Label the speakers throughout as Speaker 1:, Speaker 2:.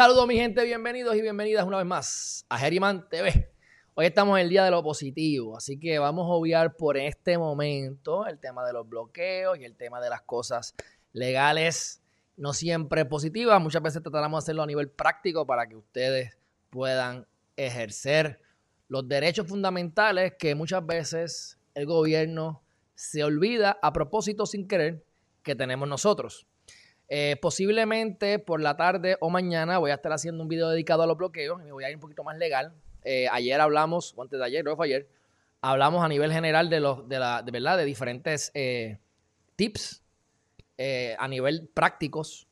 Speaker 1: Saludos mi gente, bienvenidos y bienvenidas una vez más a Geriman TV. Hoy estamos en el día de lo positivo, así que vamos a obviar por este momento el tema de los bloqueos y el tema de las cosas legales, no siempre positivas. Muchas veces trataremos de hacerlo a nivel práctico para que ustedes puedan ejercer los derechos fundamentales que muchas veces el gobierno se olvida a propósito sin querer que tenemos nosotros. Eh, posiblemente por la tarde o mañana voy a estar haciendo un video dedicado a los bloqueos y me voy a ir un poquito más legal. Eh, ayer hablamos, o antes de ayer, no fue ayer, hablamos a nivel general de los, de la, de verdad, de diferentes eh, tips a nivel prácticos,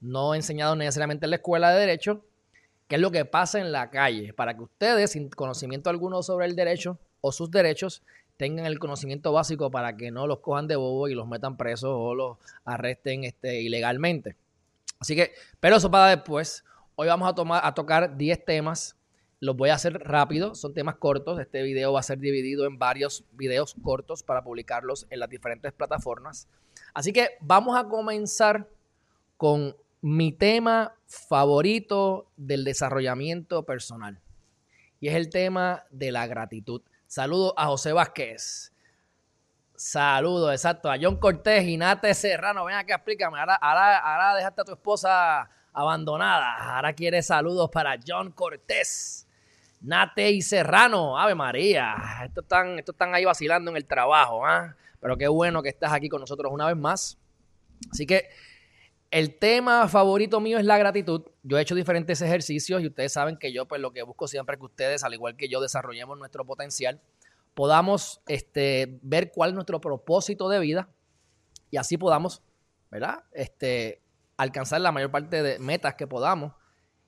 Speaker 1: no enseñados necesariamente en la escuela de derecho, qué es lo que pasa en la calle, para que ustedes, sin conocimiento alguno sobre el derecho o sus derechos, tengan el conocimiento básico para que no los cojan de bobo y los metan presos o los arresten este, ilegalmente. Así que, pero eso para después. Hoy vamos a, tomar, a tocar 10 temas. Los voy a hacer rápido, son temas cortos. Este video va a ser dividido en varios videos cortos para publicarlos en las diferentes plataformas. Así que vamos a comenzar con mi tema favorito del desarrollamiento personal. Y es el tema de la gratitud. Saludos a José Vázquez. Saludos, exacto. A John Cortés y Nate Serrano. Ven acá, explícame. Ahora, ahora, dejaste a tu esposa abandonada. Ahora quieres saludos para John Cortés. Nate y Serrano. Ave María. Estos están, estos están ahí vacilando en el trabajo. ¿ah? Pero qué bueno que estás aquí con nosotros una vez más. Así que el tema favorito mío es la gratitud. Yo he hecho diferentes ejercicios y ustedes saben que yo pues lo que busco siempre es que ustedes, al igual que yo, desarrollemos nuestro potencial, podamos este, ver cuál es nuestro propósito de vida y así podamos, ¿verdad? Este, alcanzar la mayor parte de metas que podamos.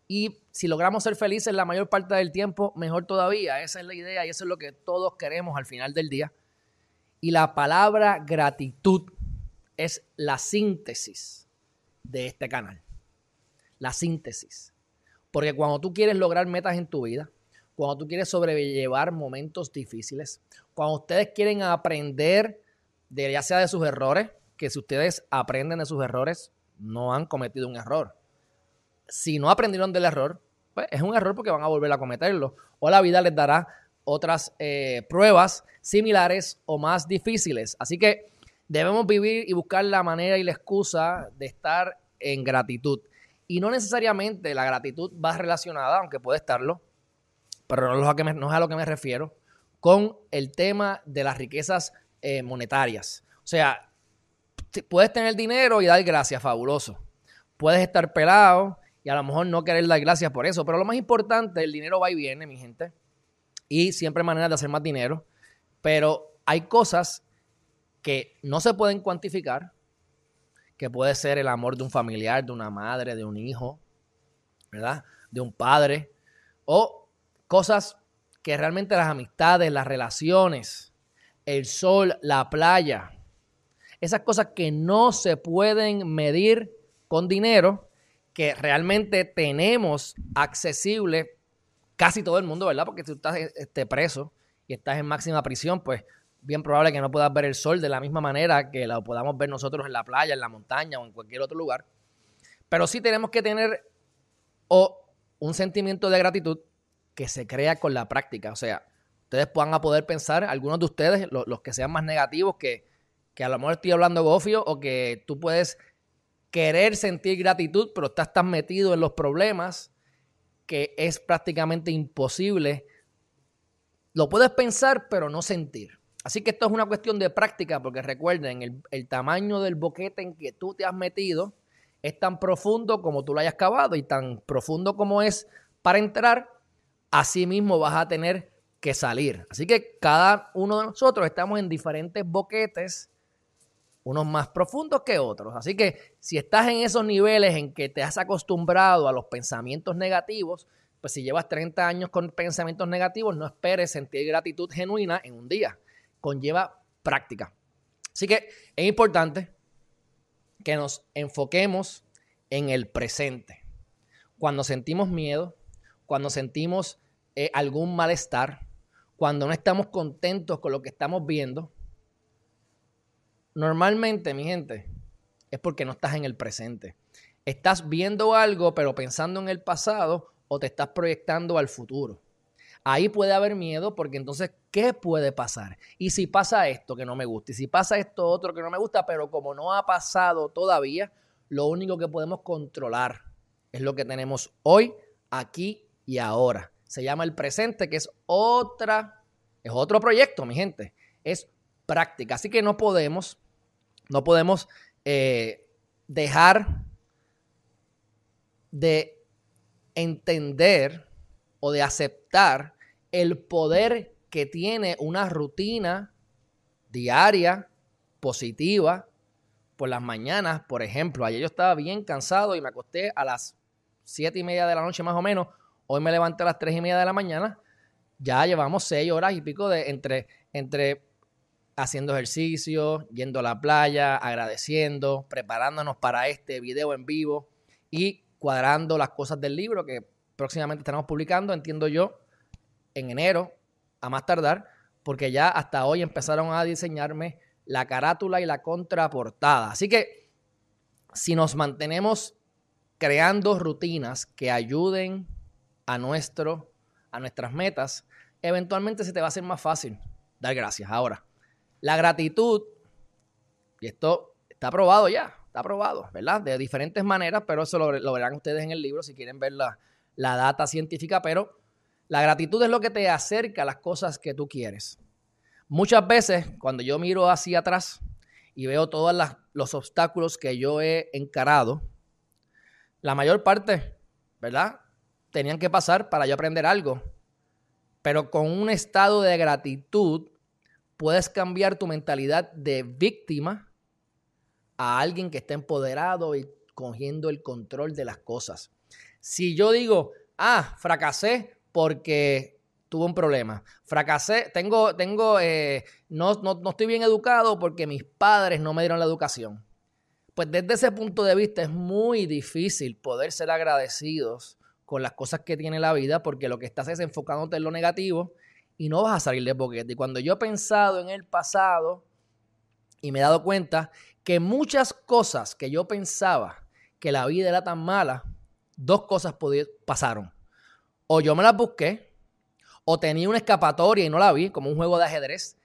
Speaker 1: Y si logramos ser felices la mayor parte del tiempo, mejor todavía. Esa es la idea y eso es lo que todos queremos al final del día. Y la palabra gratitud es la síntesis de este canal. La síntesis. Porque cuando tú quieres lograr metas en tu vida, cuando tú quieres sobrellevar momentos difíciles, cuando ustedes quieren aprender de ya sea de sus errores, que si ustedes aprenden de sus errores, no han cometido un error. Si no aprendieron del error, pues es un error porque van a volver a cometerlo. O la vida les dará otras eh, pruebas similares o más difíciles. Así que Debemos vivir y buscar la manera y la excusa de estar en gratitud. Y no necesariamente la gratitud va relacionada, aunque puede estarlo, pero no es a, lo que me refiero, con el tema de las riquezas eh, monetarias. O sea, puedes tener dinero y dar gracias, fabuloso. Puedes estar pelado y a lo mejor no querer dar gracias por eso, pero lo más importante, el dinero va y viene, mi gente, y siempre hay maneras de hacer más dinero, pero hay cosas que no se pueden cuantificar, que puede ser el amor de un familiar, de una madre, de un hijo, ¿verdad? De un padre, o cosas que realmente las amistades, las relaciones, el sol, la playa, esas cosas que no se pueden medir con dinero, que realmente tenemos accesible casi todo el mundo, ¿verdad? Porque si tú estás este, preso y estás en máxima prisión, pues bien probable que no puedas ver el sol de la misma manera que lo podamos ver nosotros en la playa, en la montaña o en cualquier otro lugar. Pero sí tenemos que tener o un sentimiento de gratitud que se crea con la práctica. O sea, ustedes puedan a poder pensar, algunos de ustedes, los, que sean más negativos, que, que, a lo mejor estoy hablando gofio o que tú puedes querer sentir gratitud, pero estás tan metido en los problemas que es prácticamente imposible. Lo puedes pensar, pero no sentir. Así que esto es una cuestión de práctica, porque recuerden, el, tamaño del boquete en que tú te has metido es tan profundo como tú lo hayas cavado y tan profundo como es para entrar, así mismo vas a tener que salir. Así que cada uno de nosotros estamos en diferentes boquetes, unos más profundos que otros. Así que si estás en esos niveles en que te has acostumbrado a los pensamientos negativos, pues si llevas 30 años con pensamientos negativos, no esperes sentir gratitud genuina en un día conlleva práctica. Así que es importante que nos enfoquemos en el presente. Cuando sentimos miedo, cuando sentimos eh, algún malestar, cuando no estamos contentos con lo que estamos viendo, normalmente, mi gente, es porque no estás en el presente. estás viendo algo pero pensando en el pasado o te estás proyectando al futuro. Ahí puede haber miedo porque entonces, ¿qué puede pasar? Y si pasa esto que no me gusta, y si pasa esto otro que no me gusta, pero como no ha pasado todavía, lo único que podemos controlar es lo que tenemos hoy, aquí y ahora. Se llama el presente, que es otra, es otro proyecto, mi gente. Es práctica. Así que no podemos, no podemos eh, dejar de entender o de aceptar el poder que tiene una rutina diaria, positiva, por las mañanas, por ejemplo. Ayer yo estaba bien cansado y me acosté a las siete y media de la noche más o menos. Hoy me levanté a las tres y media de la mañana. Ya llevamos seis horas y pico de entre, entre haciendo ejercicio, yendo a la playa, agradeciendo, preparándonos para este video en vivo y cuadrando las cosas del libro que próximamente estaremos publicando, entiendo yo, en enero, a más tardar, porque ya hasta hoy empezaron a diseñarme la carátula y la contraportada. Así que si nos mantenemos creando rutinas que ayuden a, nuestro, a nuestras metas, eventualmente se te va a hacer más fácil dar gracias. Ahora, la gratitud, y esto está probado ya, está probado, ¿verdad? De diferentes maneras, pero eso lo, verán ustedes en el libro si quieren ver la, la data científica, pero la gratitud es lo que te acerca a las cosas que tú quieres. Muchas veces, cuando yo miro hacia atrás y veo todos los obstáculos que yo he encarado, la mayor parte, ¿verdad? Tenían que pasar para yo aprender algo. Pero con un estado de gratitud, puedes cambiar tu mentalidad de víctima a alguien que está empoderado y cogiendo el control de las cosas. Si yo digo, ah, fracasé porque tuve un problema. Fracasé, tengo, tengo, eh, no, no, no estoy bien educado porque mis padres no me dieron la educación. Pues desde ese punto de vista es muy difícil poder ser agradecidos con las cosas que tiene la vida porque lo que estás es enfocándote en lo negativo y no vas a salir de boquete. Y cuando yo he pensado en el pasado y me he dado cuenta que muchas cosas que yo pensaba que la vida era tan mala, dos cosas pasaron. O yo me las busqué, o tenía una escapatoria y no la vi, como un juego de ajedrez.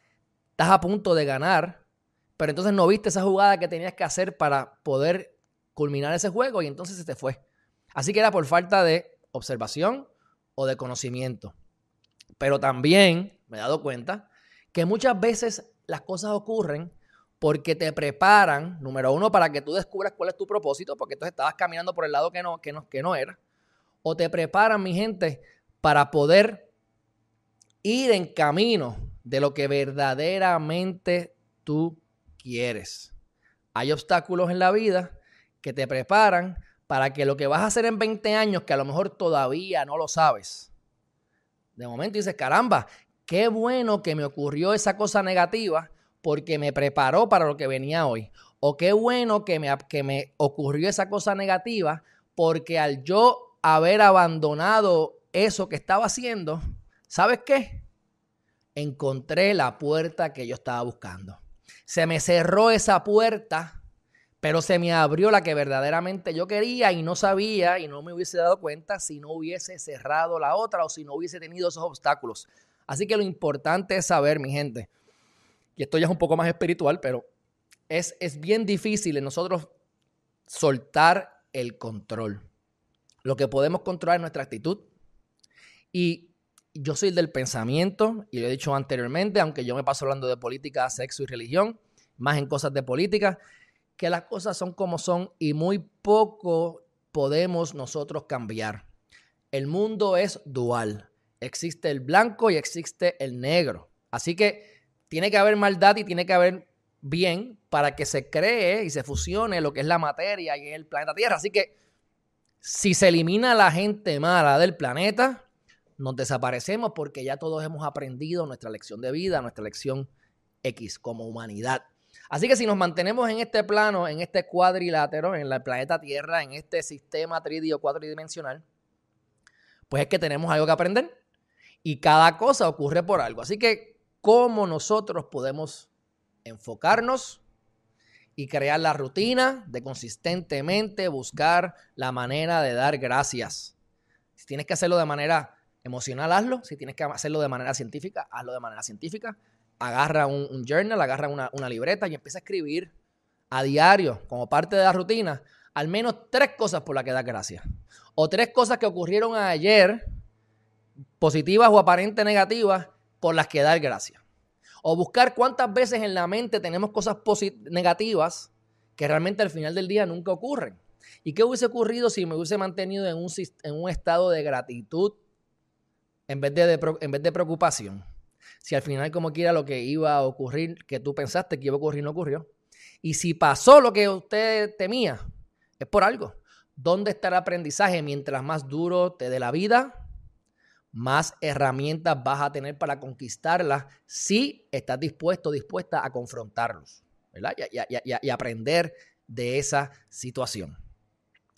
Speaker 1: Estás a punto de ganar, pero entonces no viste esa jugada que tenías que hacer para poder culminar ese juego y entonces se te fue. Así que era por falta de observación o de conocimiento. Pero también me he dado cuenta que muchas veces las cosas ocurren porque te preparan, número uno, para que tú descubras cuál es tu propósito, porque entonces estabas caminando por el lado que no, que no, que no era. O te preparan, mi gente, para poder ir en camino de lo que verdaderamente tú quieres. Hay obstáculos en la vida que te preparan para que lo que vas a hacer en 20 años, que a lo mejor todavía no lo sabes, de momento dices, caramba, qué bueno que me ocurrió esa cosa negativa porque me preparó para lo que venía hoy. O qué bueno que me, que me ocurrió esa cosa negativa porque al yo haber abandonado eso que estaba haciendo, ¿sabes qué? Encontré la puerta que yo estaba buscando. Se me cerró esa puerta, pero se me abrió la que verdaderamente yo quería y no sabía y no me hubiese dado cuenta si no hubiese cerrado la otra o si no hubiese tenido esos obstáculos. Así que lo importante es saber, mi gente, y esto ya es un poco más espiritual, pero es, es bien difícil en nosotros soltar el control. Lo que podemos controlar es nuestra actitud, y yo soy del pensamiento, y lo he dicho anteriormente, aunque yo me paso hablando de política, sexo y religión, más en cosas de política, que las cosas son como son y muy poco podemos nosotros cambiar. El mundo es dual. Existe el blanco y existe el negro. Así que tiene que haber maldad y tiene que haber bien para que se cree y se fusione lo que es la materia y el planeta Tierra. Así que si se elimina la gente mala del planeta, nos desaparecemos porque ya todos hemos aprendido nuestra lección de vida, nuestra lección X como humanidad. Así que si nos mantenemos en este plano, en este cuadrilátero, en el planeta Tierra, en este sistema tridio cuatridimensional, pues es que tenemos algo que aprender. Y cada cosa ocurre por algo. Así que, ¿cómo nosotros podemos enfocarnos y crear la rutina de consistentemente buscar la manera de dar gracias. Si tienes que hacerlo de manera emocional, hazlo. Si tienes que hacerlo de manera científica, hazlo de manera científica. Agarra un, journal, agarra una, libreta y empieza a escribir a diario, como parte de la rutina, al menos tres cosas por las que das gracias. O tres cosas que ocurrieron ayer, positivas o aparentes negativas, por las que dar gracias. O buscar cuántas veces en la mente tenemos cosas negativas que realmente al final del día nunca ocurren. ¿Y qué hubiese ocurrido si me hubiese mantenido en un, en un estado de gratitud en vez de, en vez de preocupación? Si al final, como quiera, lo que iba a ocurrir, que tú pensaste que iba a ocurrir, no ocurrió. Y si pasó lo que usted temía, es por algo. ¿Dónde está el aprendizaje? Mientras más duro te dé la vida, más herramientas vas a tener para conquistarlas si estás dispuesto, dispuesta a confrontarlos, ¿verdad? Y, aprender de esa situación.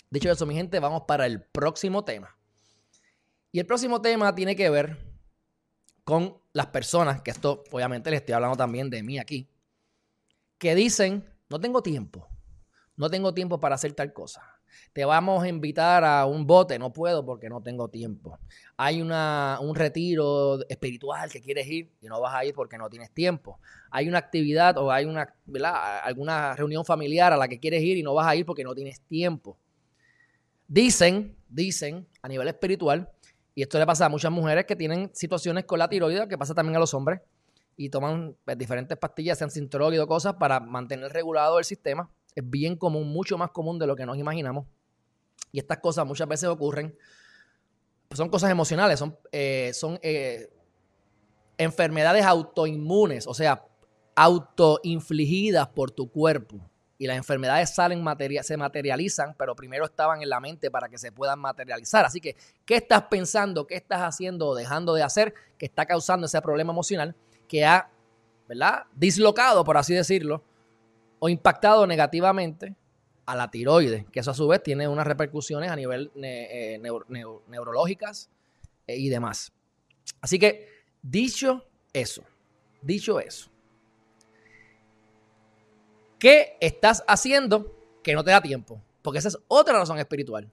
Speaker 1: Dicho eso, mi gente, vamos para el próximo tema. Y el próximo tema tiene que ver con las personas, que esto obviamente les estoy hablando también de mí aquí, que dicen, no tengo tiempo, no tengo tiempo para hacer tal cosa. Te vamos a invitar a un bote, no puedo porque no tengo tiempo. Hay una, un retiro espiritual que quieres ir y no vas a ir porque no tienes tiempo. Hay una actividad o hay una, alguna reunión familiar a la que quieres ir y no vas a ir porque no tienes tiempo. Dicen, dicen a nivel espiritual, y esto le pasa a muchas mujeres que tienen situaciones con la tiroides, que pasa también a los hombres, y toman pues, diferentes pastillas, sean sintrólido, cosas, para mantener regulado el sistema. Es bien común, mucho más común de lo que nos imaginamos. Y estas cosas muchas veces ocurren, son cosas emocionales, son, eh, son eh, enfermedades autoinmunes, o sea, autoinfligidas por tu cuerpo. Y las enfermedades salen se materializan, pero primero estaban en la mente para que se puedan materializar. Así que, ¿qué estás pensando? ¿Qué estás haciendo o dejando de hacer que está causando ese problema emocional? que ha, ¿verdad? Dislocado, por así decirlo, o impactado negativamente a la tiroides, que eso a su vez tiene unas repercusiones a nivel eh, neurológicas eh, y demás. Así que, dicho eso, dicho eso, ¿qué estás haciendo que no te da tiempo? Porque esa es otra razón espiritual.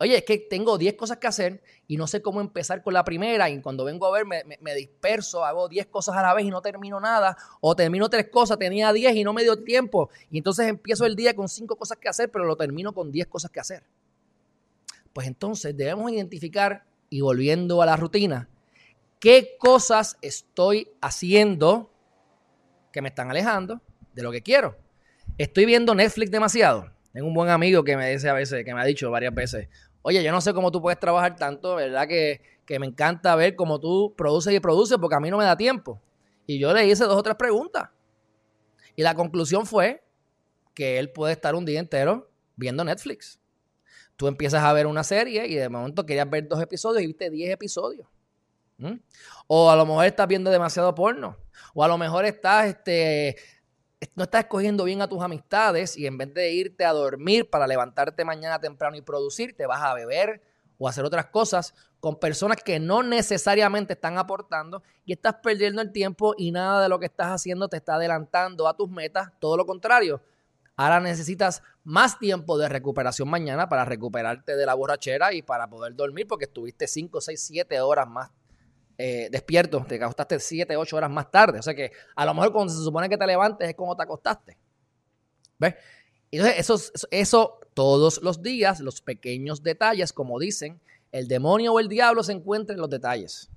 Speaker 1: Oye, es que tengo 10 cosas que hacer y no sé cómo empezar con la primera y cuando vengo a ver me, disperso, hago 10 cosas a la vez y no termino nada, o termino tres cosas, tenía 10 y no me dio tiempo, y entonces empiezo el día con 5 cosas que hacer, pero lo termino con 10 cosas que hacer. Pues entonces debemos identificar, y volviendo a la rutina, qué cosas estoy haciendo que me están alejando de lo que quiero. Estoy viendo Netflix demasiado. Tengo un buen amigo que me dice a veces, que me ha dicho varias veces, oye, yo no sé cómo tú puedes trabajar tanto, ¿verdad? Que, me encanta ver cómo tú produces y produces porque a mí no me da tiempo. Y yo le hice dos o tres preguntas. Y la conclusión fue que él puede estar un día entero viendo Netflix. Tú empiezas a ver una serie y de momento querías ver dos episodios y viste diez episodios. ¿Mm? O a lo mejor estás viendo demasiado porno. O a lo mejor estás este, no estás escogiendo bien a tus amistades y en vez de irte a dormir para levantarte mañana temprano y producir, te vas a beber o hacer otras cosas con personas que no necesariamente están aportando y estás perdiendo el tiempo y nada de lo que estás haciendo te está adelantando a tus metas, todo lo contrario. Ahora necesitas más tiempo de recuperación mañana para recuperarte de la borrachera y para poder dormir porque estuviste 5, 6, 7 horas más eh, despierto, te acostaste 7, 8 horas más tarde. O sea que a lo mejor cuando se supone que te levantes es como te acostaste. ¿Ves? Entonces, eso, eso todos los días, los pequeños detalles, como dicen, el demonio o el diablo se encuentra en los detalles.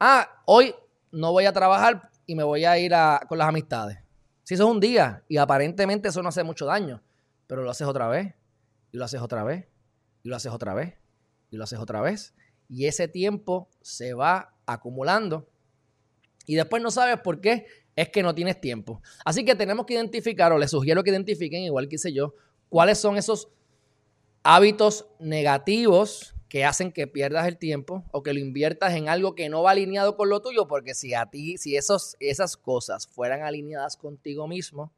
Speaker 1: Ah, hoy no voy a trabajar y me voy a ir con las amistades. Si eso es un día y aparentemente eso no hace mucho daño, pero lo haces otra vez, y lo haces otra vez, y lo haces otra vez, y lo haces otra vez, y ese tiempo se va acumulando y después no sabes por qué es que no tienes tiempo. Así que tenemos que identificar, o les sugiero que identifiquen, igual que hice yo, cuáles son esos hábitos negativos que hacen que pierdas el tiempo o que lo inviertas en algo que no va alineado con lo tuyo, porque si a ti, si esos, esas cosas fueran alineadas contigo mismo,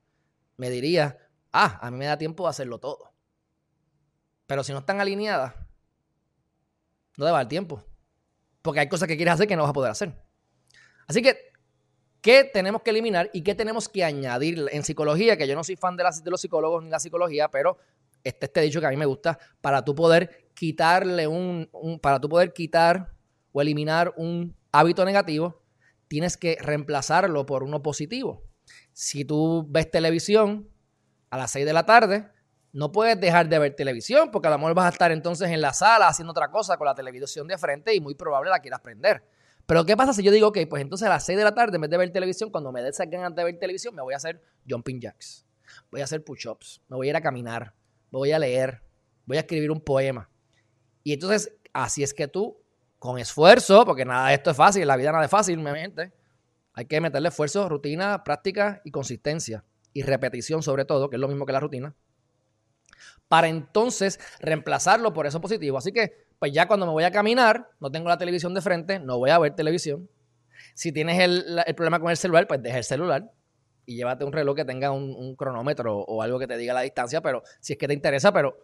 Speaker 1: me dirías, ah, a mí me da tiempo de hacerlo todo. Pero si no están alineadas, no te va el tiempo. Porque hay cosas que quieres hacer que no vas a poder hacer. Así que ¿Qué tenemos que eliminar y qué tenemos que añadir en psicología? Que yo no soy fan de, de los psicólogos ni la psicología, pero este, este dicho que a mí me gusta, para tú poder quitarle un, para tú poder quitar o eliminar un hábito negativo, tienes que reemplazarlo por uno positivo. Si tú ves televisión a las 6 de la tarde, no puedes dejar de ver televisión porque a lo mejor vas a estar entonces en la sala haciendo otra cosa con la televisión de frente y muy probable la quieras prender. Pero ¿qué pasa si yo digo, ok, pues entonces a las 6 de la tarde en vez de ver televisión, cuando me dé ganas de ver televisión, me voy a hacer jumping jacks, voy a hacer push-ups, me voy a ir a caminar, voy a leer, voy a escribir un poema. Y entonces, así es que tú, con esfuerzo, porque nada de esto es fácil, la vida nada es fácil, mi mente, hay que meterle esfuerzo, rutina, práctica y consistencia. Y repetición sobre todo, que es lo mismo que la rutina. Para entonces reemplazarlo por eso positivo. Así que, pues ya cuando me voy a caminar, no tengo la televisión de frente, no voy a ver televisión. Si tienes el, el problema con el celular, pues deja el celular y llévate un reloj que tenga un, cronómetro o algo que te diga la distancia, pero si es que te interesa, pero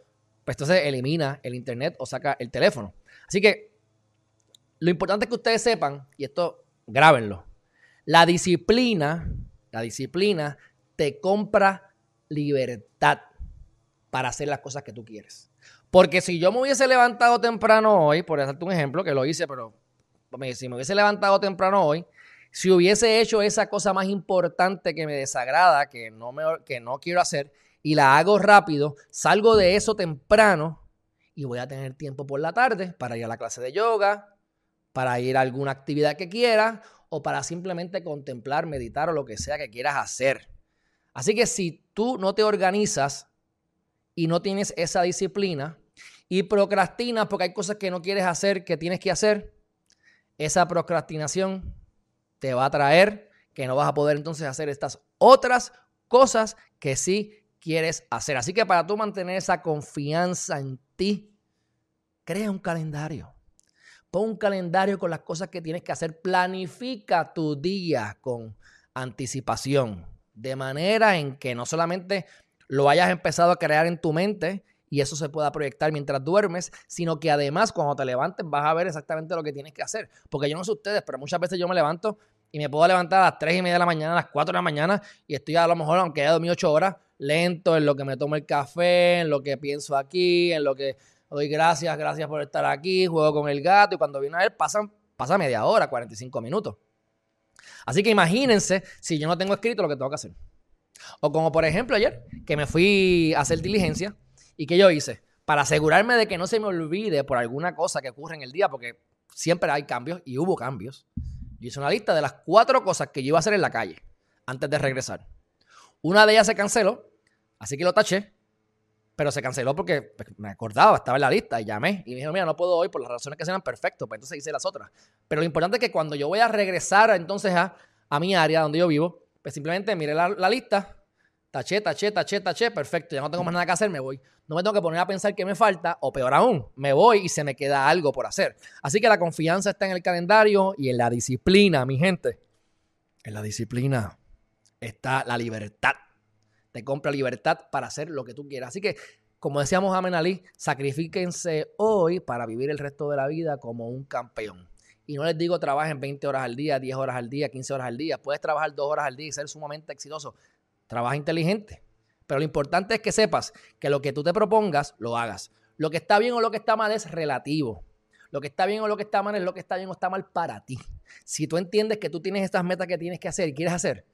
Speaker 1: pues entonces elimina el internet o saca el teléfono. Así que lo importante es que ustedes sepan, y esto grábenlo, la disciplina, la disciplina te compra libertad para hacer las cosas que tú quieres. Porque si yo me hubiese levantado temprano hoy, por darte un ejemplo, que lo hice, pero si me hubiese levantado temprano hoy, si hubiese hecho esa cosa más importante que me desagrada, que no, me, que no quiero hacer, y la hago rápido, salgo de eso temprano y voy a tener tiempo por la tarde para ir a la clase de yoga, para ir a alguna actividad que quiera o para simplemente contemplar, meditar o lo que sea que quieras hacer. Así que si tú no te organizas y no tienes esa disciplina y procrastinas porque hay cosas que no quieres hacer, que tienes que hacer, esa procrastinación te va a traer que no vas a poder entonces hacer estas otras cosas que sí quieres hacer. Así que para tú mantener esa confianza en ti, crea un calendario. Pon un calendario con las cosas que tienes que hacer. Planifica tu día con anticipación, de manera en que no solamente lo hayas empezado a crear en tu mente y eso se pueda proyectar mientras duermes, sino que además cuando te levantes vas a ver exactamente lo que tienes que hacer. Porque yo no sé ustedes, pero muchas veces yo me levanto y me puedo levantar a las 3 y media de la mañana, a las 4 de la mañana y estoy a lo mejor, aunque haya dormido 8 horas, lento en lo que me tomo el café, en lo que pienso aquí, en lo que doy gracias, gracias por estar aquí, juego con el gato y cuando viene a ver pasan, pasa media hora, 45 minutos. Así que imagínense si yo no tengo escrito lo que tengo que hacer. O como por ejemplo ayer, que me fui a hacer diligencia y que yo hice, para asegurarme de que no se me olvide por alguna cosa que ocurre en el día, porque siempre hay cambios y hubo cambios. Yo hice una lista de las cuatro cosas que yo iba a hacer en la calle antes de regresar. Una de ellas se canceló, así que lo taché, pero se canceló porque pues, me acordaba, estaba en la lista y llamé y me dijeron, mira, no puedo hoy por las razones que sean perfecto, pues entonces hice las otras. Pero lo importante es que cuando yo voy a regresar entonces a, a mi área donde yo vivo, pues simplemente mire la, la lista, taché, taché, taché, taché, perfecto, ya no tengo más nada que hacer, me voy. No me tengo que poner a pensar qué me falta, o peor aún, me voy y se me queda algo por hacer. Así que la confianza está en el calendario y en la disciplina, mi gente. En la disciplina está la libertad. Te compra libertad para hacer lo que tú quieras. Así que, como decíamos a Ali, sacrifíquense hoy para vivir el resto de la vida como un campeón. Y no les digo trabajen 20 horas al día, 10 horas al día, 15 horas al día. Puedes trabajar 2 horas al día y ser sumamente exitoso. Trabaja inteligente. Pero lo importante es que sepas que lo que tú te propongas, lo hagas. Lo que está bien o lo que está mal es relativo. Lo que está bien o lo que está mal es lo que está bien o está mal para ti. Si tú entiendes que tú tienes estas metas que tienes que hacer y quieres hacer,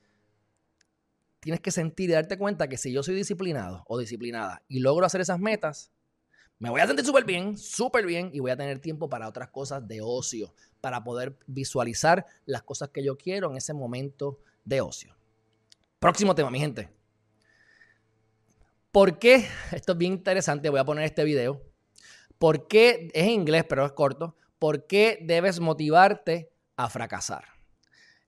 Speaker 1: tienes que sentir y darte cuenta que si yo soy disciplinado o disciplinada y logro hacer esas metas, me voy a sentir súper bien, súper bien y voy a tener tiempo para otras cosas de ocio, para poder visualizar las cosas que yo quiero en ese momento de ocio. Próximo tema, mi gente. ¿Por qué? Esto es bien interesante, voy a poner este video. ¿Por qué? Es en inglés, pero es corto. ¿Por qué debes motivarte a fracasar?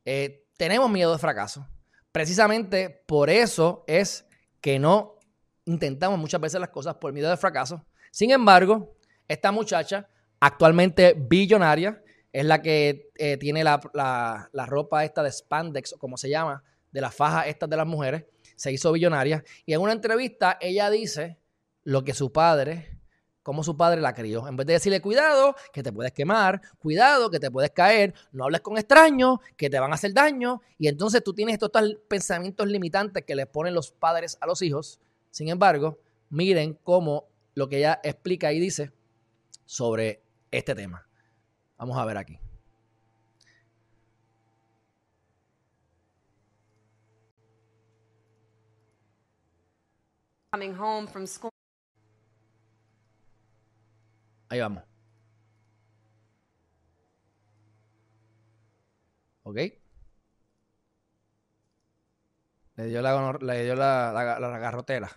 Speaker 1: Eh, tenemos miedo de fracaso. Precisamente por eso es que no intentamos muchas veces las cosas por miedo de fracaso. Sin embargo, esta muchacha, actualmente billonaria, es la que eh, tiene la, ropa esta de spandex, o como se llama, de la faja esta de las mujeres, se hizo billonaria. Y en una entrevista ella dice lo que su padre cómo su padre la crió. En vez de decirle, cuidado, que te puedes quemar, cuidado, que te puedes caer, no hables con extraños, que te van a hacer daño. Y entonces tú tienes estos pensamientos limitantes que le ponen los padres a los hijos. Sin embargo, miren cómo lo que ella explica y dice sobre este tema. Vamos a ver aquí. Coming home from school. Ahí vamos. ¿Ok? Le dio la, le dio la, la, la garrotera.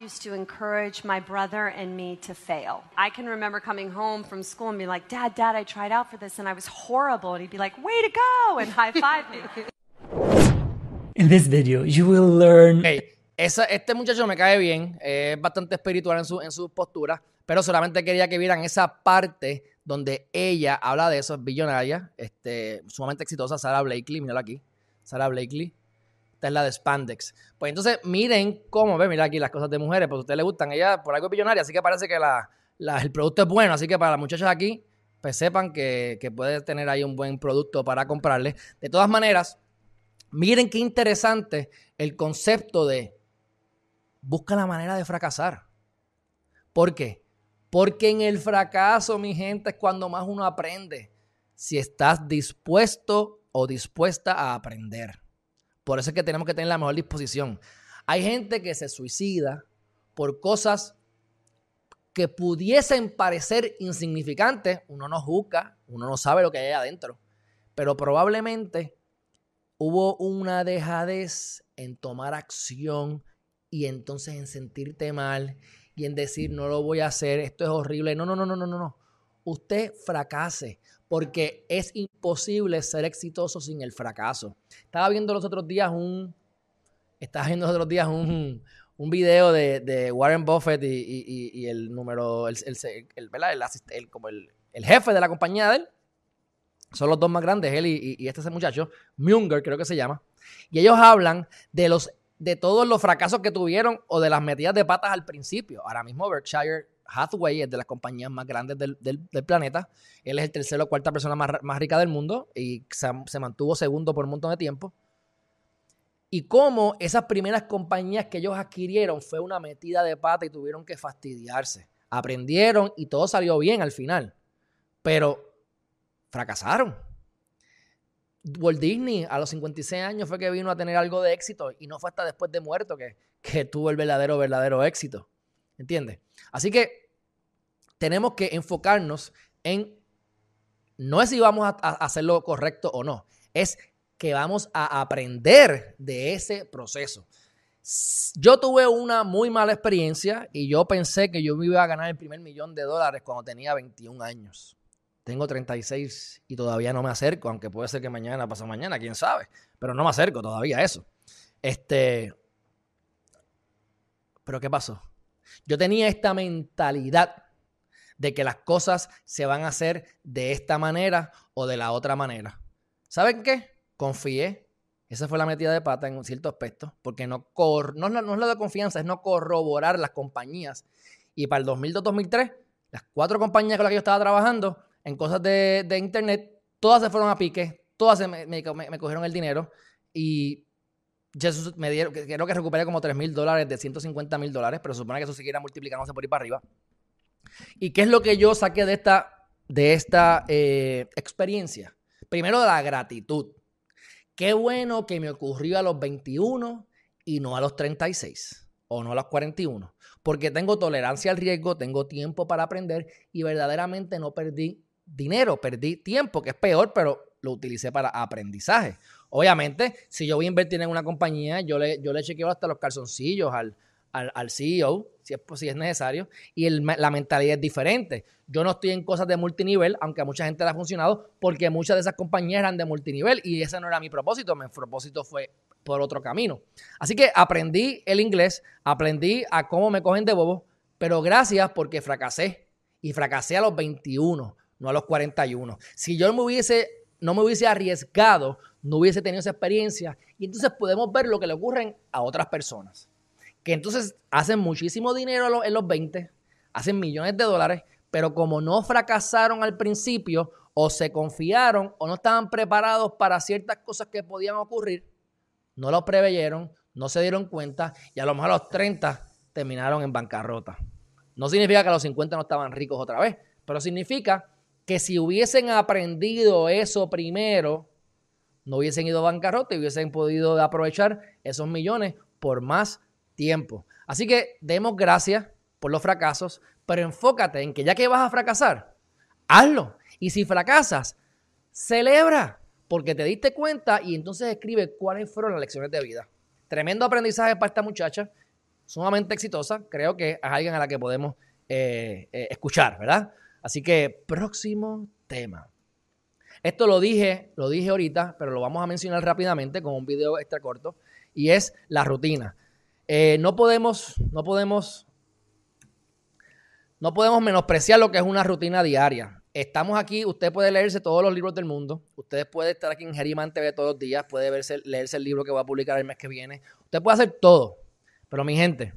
Speaker 2: used to encourage my brother and me to fail. I can remember coming home from school and be like, Dad, Dad, I tried out for this and I was horrible. And he'd be like, way to go, and high five me.
Speaker 3: In this video, you will learn.
Speaker 1: Okay. Esa, este muchacho me cae bien, es bastante espiritual en su, en su postura, pero solamente quería que vieran esa parte donde ella habla de eso, es billonaria, este, sumamente exitosa, Sarah Blakely, mírala aquí, Sarah Blakely, esta es la de Spandex. Pues entonces miren cómo, ve, mira aquí las cosas de mujeres, pues a ustedes les gustan, ella por algo es billonaria, así que parece que la, el producto es bueno, así que para las muchachas aquí, pues sepan que, que puede tener ahí un buen producto para comprarle. De todas maneras, miren qué interesante el concepto de busca la manera de fracasar. ¿Por qué? Porque en el fracaso, mi gente, es cuando más uno aprende. Si estás dispuesto o dispuesta a aprender. Por eso es que tenemos que tener la mejor disposición. Hay gente que se suicida por cosas que pudiesen parecer insignificantes. Uno no juzga, uno no sabe lo que hay adentro. Pero probablemente hubo una dejadez en tomar acción y entonces en sentirte mal y en decir no lo voy a hacer, esto es horrible. No, no, no, no, no, no. Usted fracase porque es imposible ser exitoso sin el fracaso. Estaba viendo los otros días un, estaba viendo los otros días un, un video de, Warren Buffett y, el número, el, el, como el, jefe de la compañía de él. Son los dos más grandes, él y, y este muchacho, Munger creo que se llama. Y ellos hablan de los de todos los fracasos que tuvieron o de las metidas de patas al principio. Ahora mismo Berkshire Hathaway es de las compañías más grandes del, planeta. Él es el tercero o cuarta persona más, rica del mundo y se, mantuvo segundo por un montón de tiempo. Y cómo esas primeras compañías que ellos adquirieron fue una metida de pata y tuvieron que fastidiarse. Aprendieron y todo salió bien al final. Pero fracasaron. Walt Disney a los 56 años fue que vino a tener algo de éxito y no fue hasta después de muerto que, que tuvo el verdadero, verdadero éxito. ¿Entiendes? Así que tenemos que enfocarnos en, no es si vamos a, hacer lo correcto o no, es que vamos a aprender de ese proceso. Yo tuve una muy mala experiencia y yo pensé que yo me iba a ganar el primer millón de dólares cuando tenía 21 años. Tengo 36 y todavía no me acerco, aunque puede ser que mañana, pasa mañana, quién sabe. Pero no me acerco todavía a eso. Este. Pero ¿qué pasó? Yo tenía esta mentalidad de que las cosas se van a hacer de esta manera o de la otra manera. ¿Saben qué? Confié. Esa fue la metida de pata en un cierto aspecto, porque no, no, no es lo de confianza, es no corroborar las compañías. Y para el 2002-2003, las cuatro compañías con las que yo estaba trabajando en cosas de, internet, todas se fueron a pique, todas me, me, cogieron el dinero y Jesús me dieron, creo que recuperé como 3 mil dólares de 150 mil dólares, pero supone que eso siguiera multiplicándose por ahí para arriba. ¿Y qué es lo que yo saqué de esta, de esta eh, experiencia? Primero, la gratitud. Qué bueno que me ocurrió a los 21 y no a los 36 o no a los 41, porque tengo tolerancia al riesgo, tengo tiempo para aprender y verdaderamente no perdí dinero, perdí tiempo, que es peor, pero lo utilicé para aprendizaje. Obviamente, si yo voy a invertir en una compañía, yo le, yo le chequeo hasta los calzoncillos al, al, CEO, si es, si es necesario, y la mentalidad es diferente. Yo no estoy en cosas de multinivel, aunque a mucha gente le ha funcionado, porque muchas de esas compañías eran de multinivel y ese no era mi propósito, mi propósito fue por otro camino. Así que aprendí el inglés, aprendí a cómo me cogen de bobo, pero gracias porque fracasé y fracasé a los 21 no a los 41. Si yo me hubiese, no me hubiese arriesgado, no hubiese tenido esa experiencia. Y entonces podemos ver lo que le ocurren a otras personas. que entonces hacen muchísimo dinero en los 20, hacen millones de dólares, pero como no fracasaron al principio o se confiaron o no estaban preparados para ciertas cosas que podían ocurrir, no lo preveyeron, no se dieron cuenta y a lo mejor a los 30 terminaron en bancarrota. No significa que a los 50 no estaban ricos otra vez, pero significa que si hubiesen aprendido eso primero, no hubiesen ido a bancarrota y hubiesen podido aprovechar esos millones por más tiempo. Así que demos gracias por los fracasos, pero enfócate en que ya que vas a fracasar, hazlo. Y si fracasas, celebra, porque te diste cuenta y entonces escribe cuáles fueron las lecciones de vida. Tremendo aprendizaje para esta muchacha, sumamente exitosa. Creo que es alguien a la que podemos eh, eh, escuchar, ¿verdad? Así que próximo tema. Esto lo dije, lo dije ahorita, pero lo vamos a mencionar rápidamente con un video extra corto y es la rutina. Eh, no podemos, no podemos, no podemos menospreciar lo que es una rutina diaria. Estamos aquí, usted puede leerse todos los libros del mundo, usted puede estar aquí en Geriman TV todos los días, puede verse, leerse el libro que voy a publicar el mes que viene, usted puede hacer todo, pero mi gente,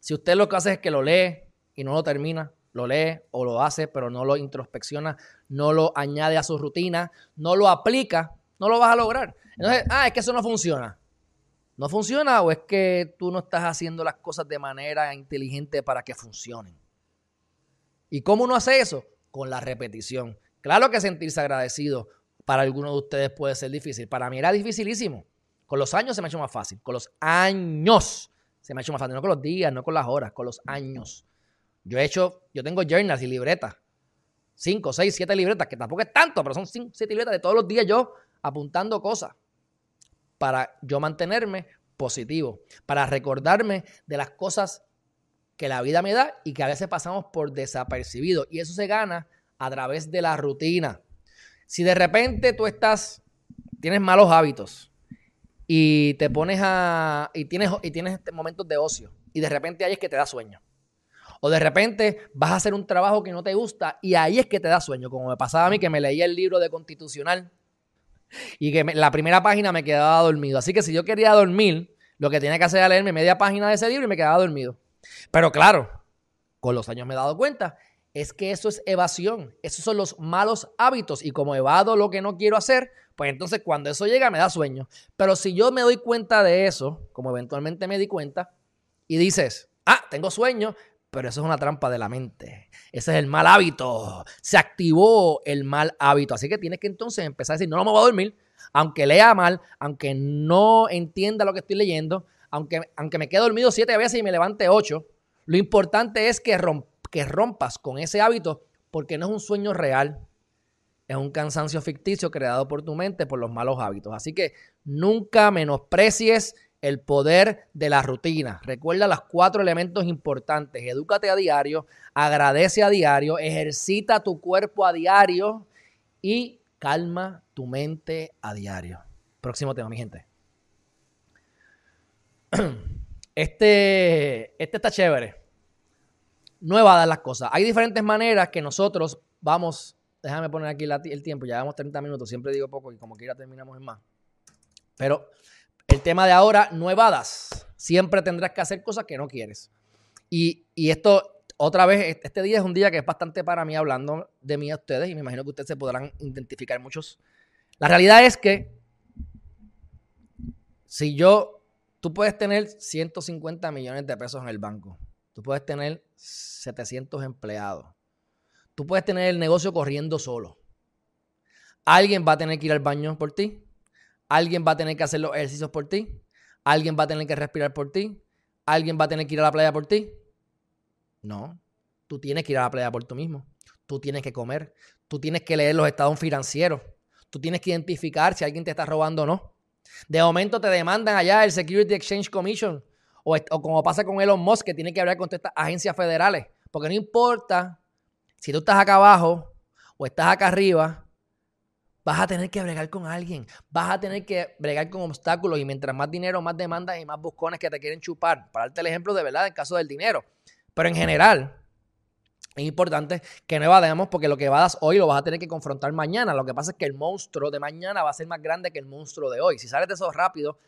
Speaker 1: si usted lo que hace es que lo lee y no lo termina, lo lee o lo hace, pero no lo introspecciona, no lo añade a su rutina, no lo aplica, no lo vas a lograr. Entonces, ah, es que eso no funciona. ¿No funciona o es que tú no estás haciendo las cosas de manera inteligente para que funcionen? ¿Y cómo uno hace eso? Con la repetición. Claro que sentirse agradecido para algunos de ustedes puede ser difícil. Para mí era dificilísimo. Con los años se me ha hecho más fácil. Con los años se me ha hecho más fácil. No con los días, no con las horas, con los años. Yo he hecho, yo tengo journals y libretas. Cinco, seis, siete libretas, que tampoco es tanto, pero son cinco, siete libretas de todos los días yo apuntando cosas para yo mantenerme positivo, para recordarme de las cosas que la vida me da y que a veces pasamos por desapercibido. Y eso se gana a través de la rutina. Si de repente tú estás, tienes malos hábitos y te pones a, y tienes, y tienes momentos de ocio y de repente ahí es que te da sueño. O de repente vas a hacer un trabajo que no te gusta y ahí es que te da sueño, como me pasaba a mí que me leía el libro de constitucional y que la primera página me quedaba dormido. Así que si yo quería dormir, lo que tenía que hacer era leerme media página de ese libro y me quedaba dormido. Pero claro, con los años me he dado cuenta, es que eso es evasión. Esos son los malos hábitos. Y como evado lo que no quiero hacer, pues entonces cuando eso llega me da sueño. Pero si yo me doy cuenta de eso, como eventualmente me di cuenta, y dices, ah, tengo sueño, pero eso es una trampa de la mente. Ese es el mal hábito. Se activó el mal hábito. Así que tienes que entonces empezar a decir, no, no me voy a dormir, aunque lea mal, aunque no entienda lo que estoy leyendo, aunque, aunque me quede dormido siete veces y me levante ocho. Lo importante es que, que rompas con ese hábito porque no es un sueño real. Es un cansancio ficticio creado por tu mente por los malos hábitos. Así que nunca menosprecies el poder de la rutina. Recuerda los cuatro elementos importantes. Edúcate a diario, agradece a diario, ejercita tu cuerpo a diario y calma tu mente a diario. Próximo tema, mi gente. Este, este está chévere. No dar las las Hay diferentes maneras que nosotros vamos. Déjame poner aquí el tiempo. Ya llevamos 30 minutos. Siempre digo poco y como que ya terminamos en más. Pero el tema de ahora, nuevadas. Siempre tendrás que hacer cosas que no quieres. Y, esto, otra vez, este día es un día que es bastante para mí hablando de mí a ustedes y me imagino que ustedes se podrán identificar muchos. La realidad es que si yo, tú puedes tener 150 millones de pesos en el banco, tú puedes tener 700 empleados, tú puedes tener el negocio corriendo solo. Alguien va a tener que ir al baño por ti, Alguien va a tener que hacer los ejercicios por ti. Alguien va a tener que respirar por ti. Alguien va a tener que ir a la playa por ti. No, tú tienes que ir a la playa por tú mismo. Tú tienes que comer. Tú tienes que leer los estados financieros. Tú tienes que identificar si alguien te está robando o no. De momento te demandan allá el Security Exchange Commission o, como pasa con Elon Musk que tiene que hablar con estas agencias federales. Porque no importa si tú estás acá abajo o estás acá arriba, vas a tener que bregar con alguien, vas a tener que bregar con obstáculos y mientras más dinero, más demandas y más buscones que te quieren chupar. Para darte el ejemplo de verdad en caso del dinero. Pero en general, es importante que no evademos porque lo que evadas hoy lo vas a tener que confrontar mañana. Lo que pasa es que el monstruo de mañana va a ser más grande que el monstruo de hoy. Si sales de eso rápido,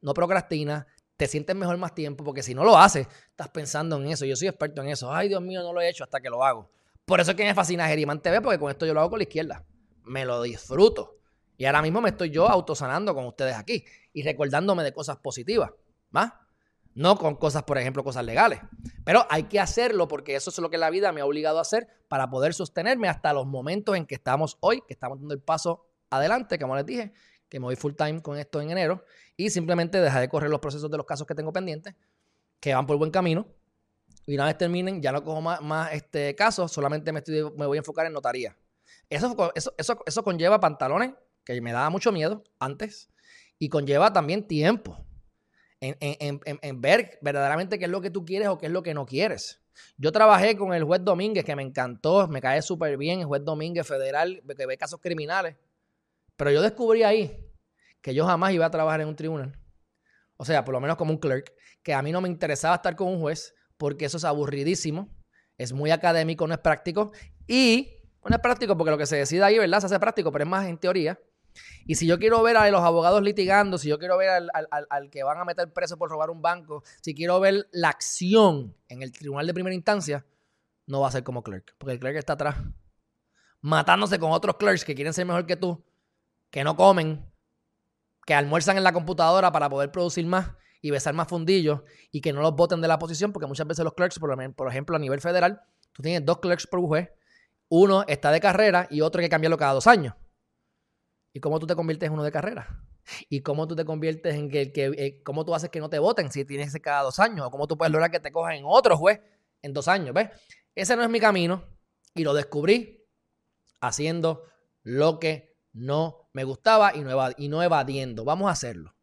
Speaker 1: no procrastinas, te sientes mejor más tiempo, porque si no lo haces, estás pensando en eso. Yo soy experto en eso. Ay, Dios mío, no lo he hecho hasta que lo hago. Por eso es que me fascina Geriman TV, porque con esto yo lo hago con la izquierda. Me lo disfruto. Y ahora mismo me estoy yo autosanando con ustedes aquí y recordándome de cosas positivas. ¿Va? No con cosas, por ejemplo, cosas legales. Pero hay que hacerlo porque eso es lo que la vida me ha obligado a hacer para poder sostenerme hasta los momentos en que estamos hoy, que estamos dando el paso adelante, como les dije, que me voy full time con esto en enero y simplemente dejar de correr los procesos de los casos que tengo pendientes, que van por buen camino. Y una vez terminen, ya no cojo más, este, casos, solamente me, estoy, me voy a enfocar en notaría. Eso, eso, eso, eso conlleva pantalones, que me daba mucho miedo antes, y conlleva también tiempo en, ver verdaderamente qué es lo que tú quieres o qué es lo que no quieres. Yo trabajé con el juez Domínguez, que me encantó, me cae súper bien, el juez Domínguez federal, que ve casos criminales. Pero yo descubrí ahí que yo jamás iba a trabajar en un tribunal. O sea, por lo menos como un clerk, que a mí no me interesaba estar con un juez porque eso es aburridísimo, es muy académico, no es práctico. Y no es práctico porque lo que se decide ahí, ¿verdad? Se hace práctico, pero es más en teoría. Y si yo quiero ver a los abogados litigando, si yo quiero ver al, que van a meter preso por robar un banco, si quiero ver la acción en el tribunal de primera instancia, no va a ser como clerk, porque el clerk está atrás, matándose con otros clerks que quieren ser mejor que tú, que no comen, que almuerzan en la computadora para poder producir más y besar más fundillos y que no los voten de la posición, porque muchas veces los clerks, por ejemplo, a nivel federal, tú tienes dos clerks por juez, uno está de carrera y otro hay que cambiarlo cada dos años. ¿Y cómo tú te conviertes en uno de carrera? ¿Y cómo tú te conviertes en que, que eh, cómo tú haces que no te voten si tienes ese cada dos años? ¿O cómo tú puedes lograr que te cojan en otro juez en dos años? ¿Ves? Ese no es mi camino y lo descubrí haciendo lo que no me gustaba y no, y no evadiendo. Vamos a hacerlo.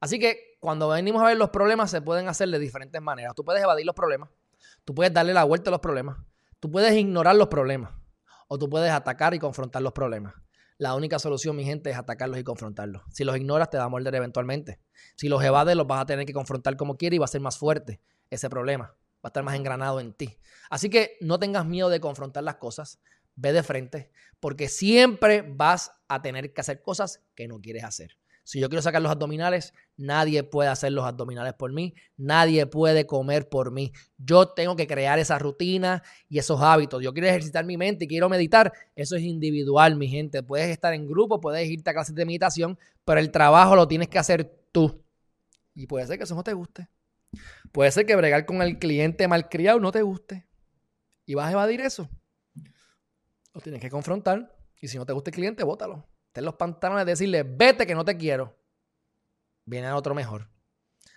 Speaker 1: Así que cuando venimos a ver los problemas se pueden hacer de diferentes maneras. Tú puedes evadir los problemas, tú puedes darle la vuelta a los problemas, tú puedes ignorar los problemas o tú puedes atacar y confrontar los problemas. La única solución, mi gente, es atacarlos y confrontarlos. Si los ignoras, te va a morder eventualmente. Si los evades, los vas a tener que confrontar como quieras y va a ser más fuerte ese problema. Va a estar más engranado en ti. Así que no tengas miedo de confrontar las cosas. Ve de frente, porque siempre vas a tener que hacer cosas que no quieres hacer. Si yo quiero sacar los abdominales, nadie puede hacer los abdominales por mí, nadie puede comer por mí. Yo tengo que crear esa rutina y esos hábitos. Yo quiero ejercitar mi mente y quiero meditar. Eso es individual, mi gente. Puedes estar en grupo, puedes irte a clases de meditación, pero el trabajo lo tienes que hacer tú. Y puede ser que eso no te guste. Puede ser que bregar con el cliente malcriado no te guste. Y vas a evadir eso. Lo tienes que confrontar. Y si no te gusta el cliente, bótalo ten los pantalones de decirle, vete que no te quiero. Viene otro mejor.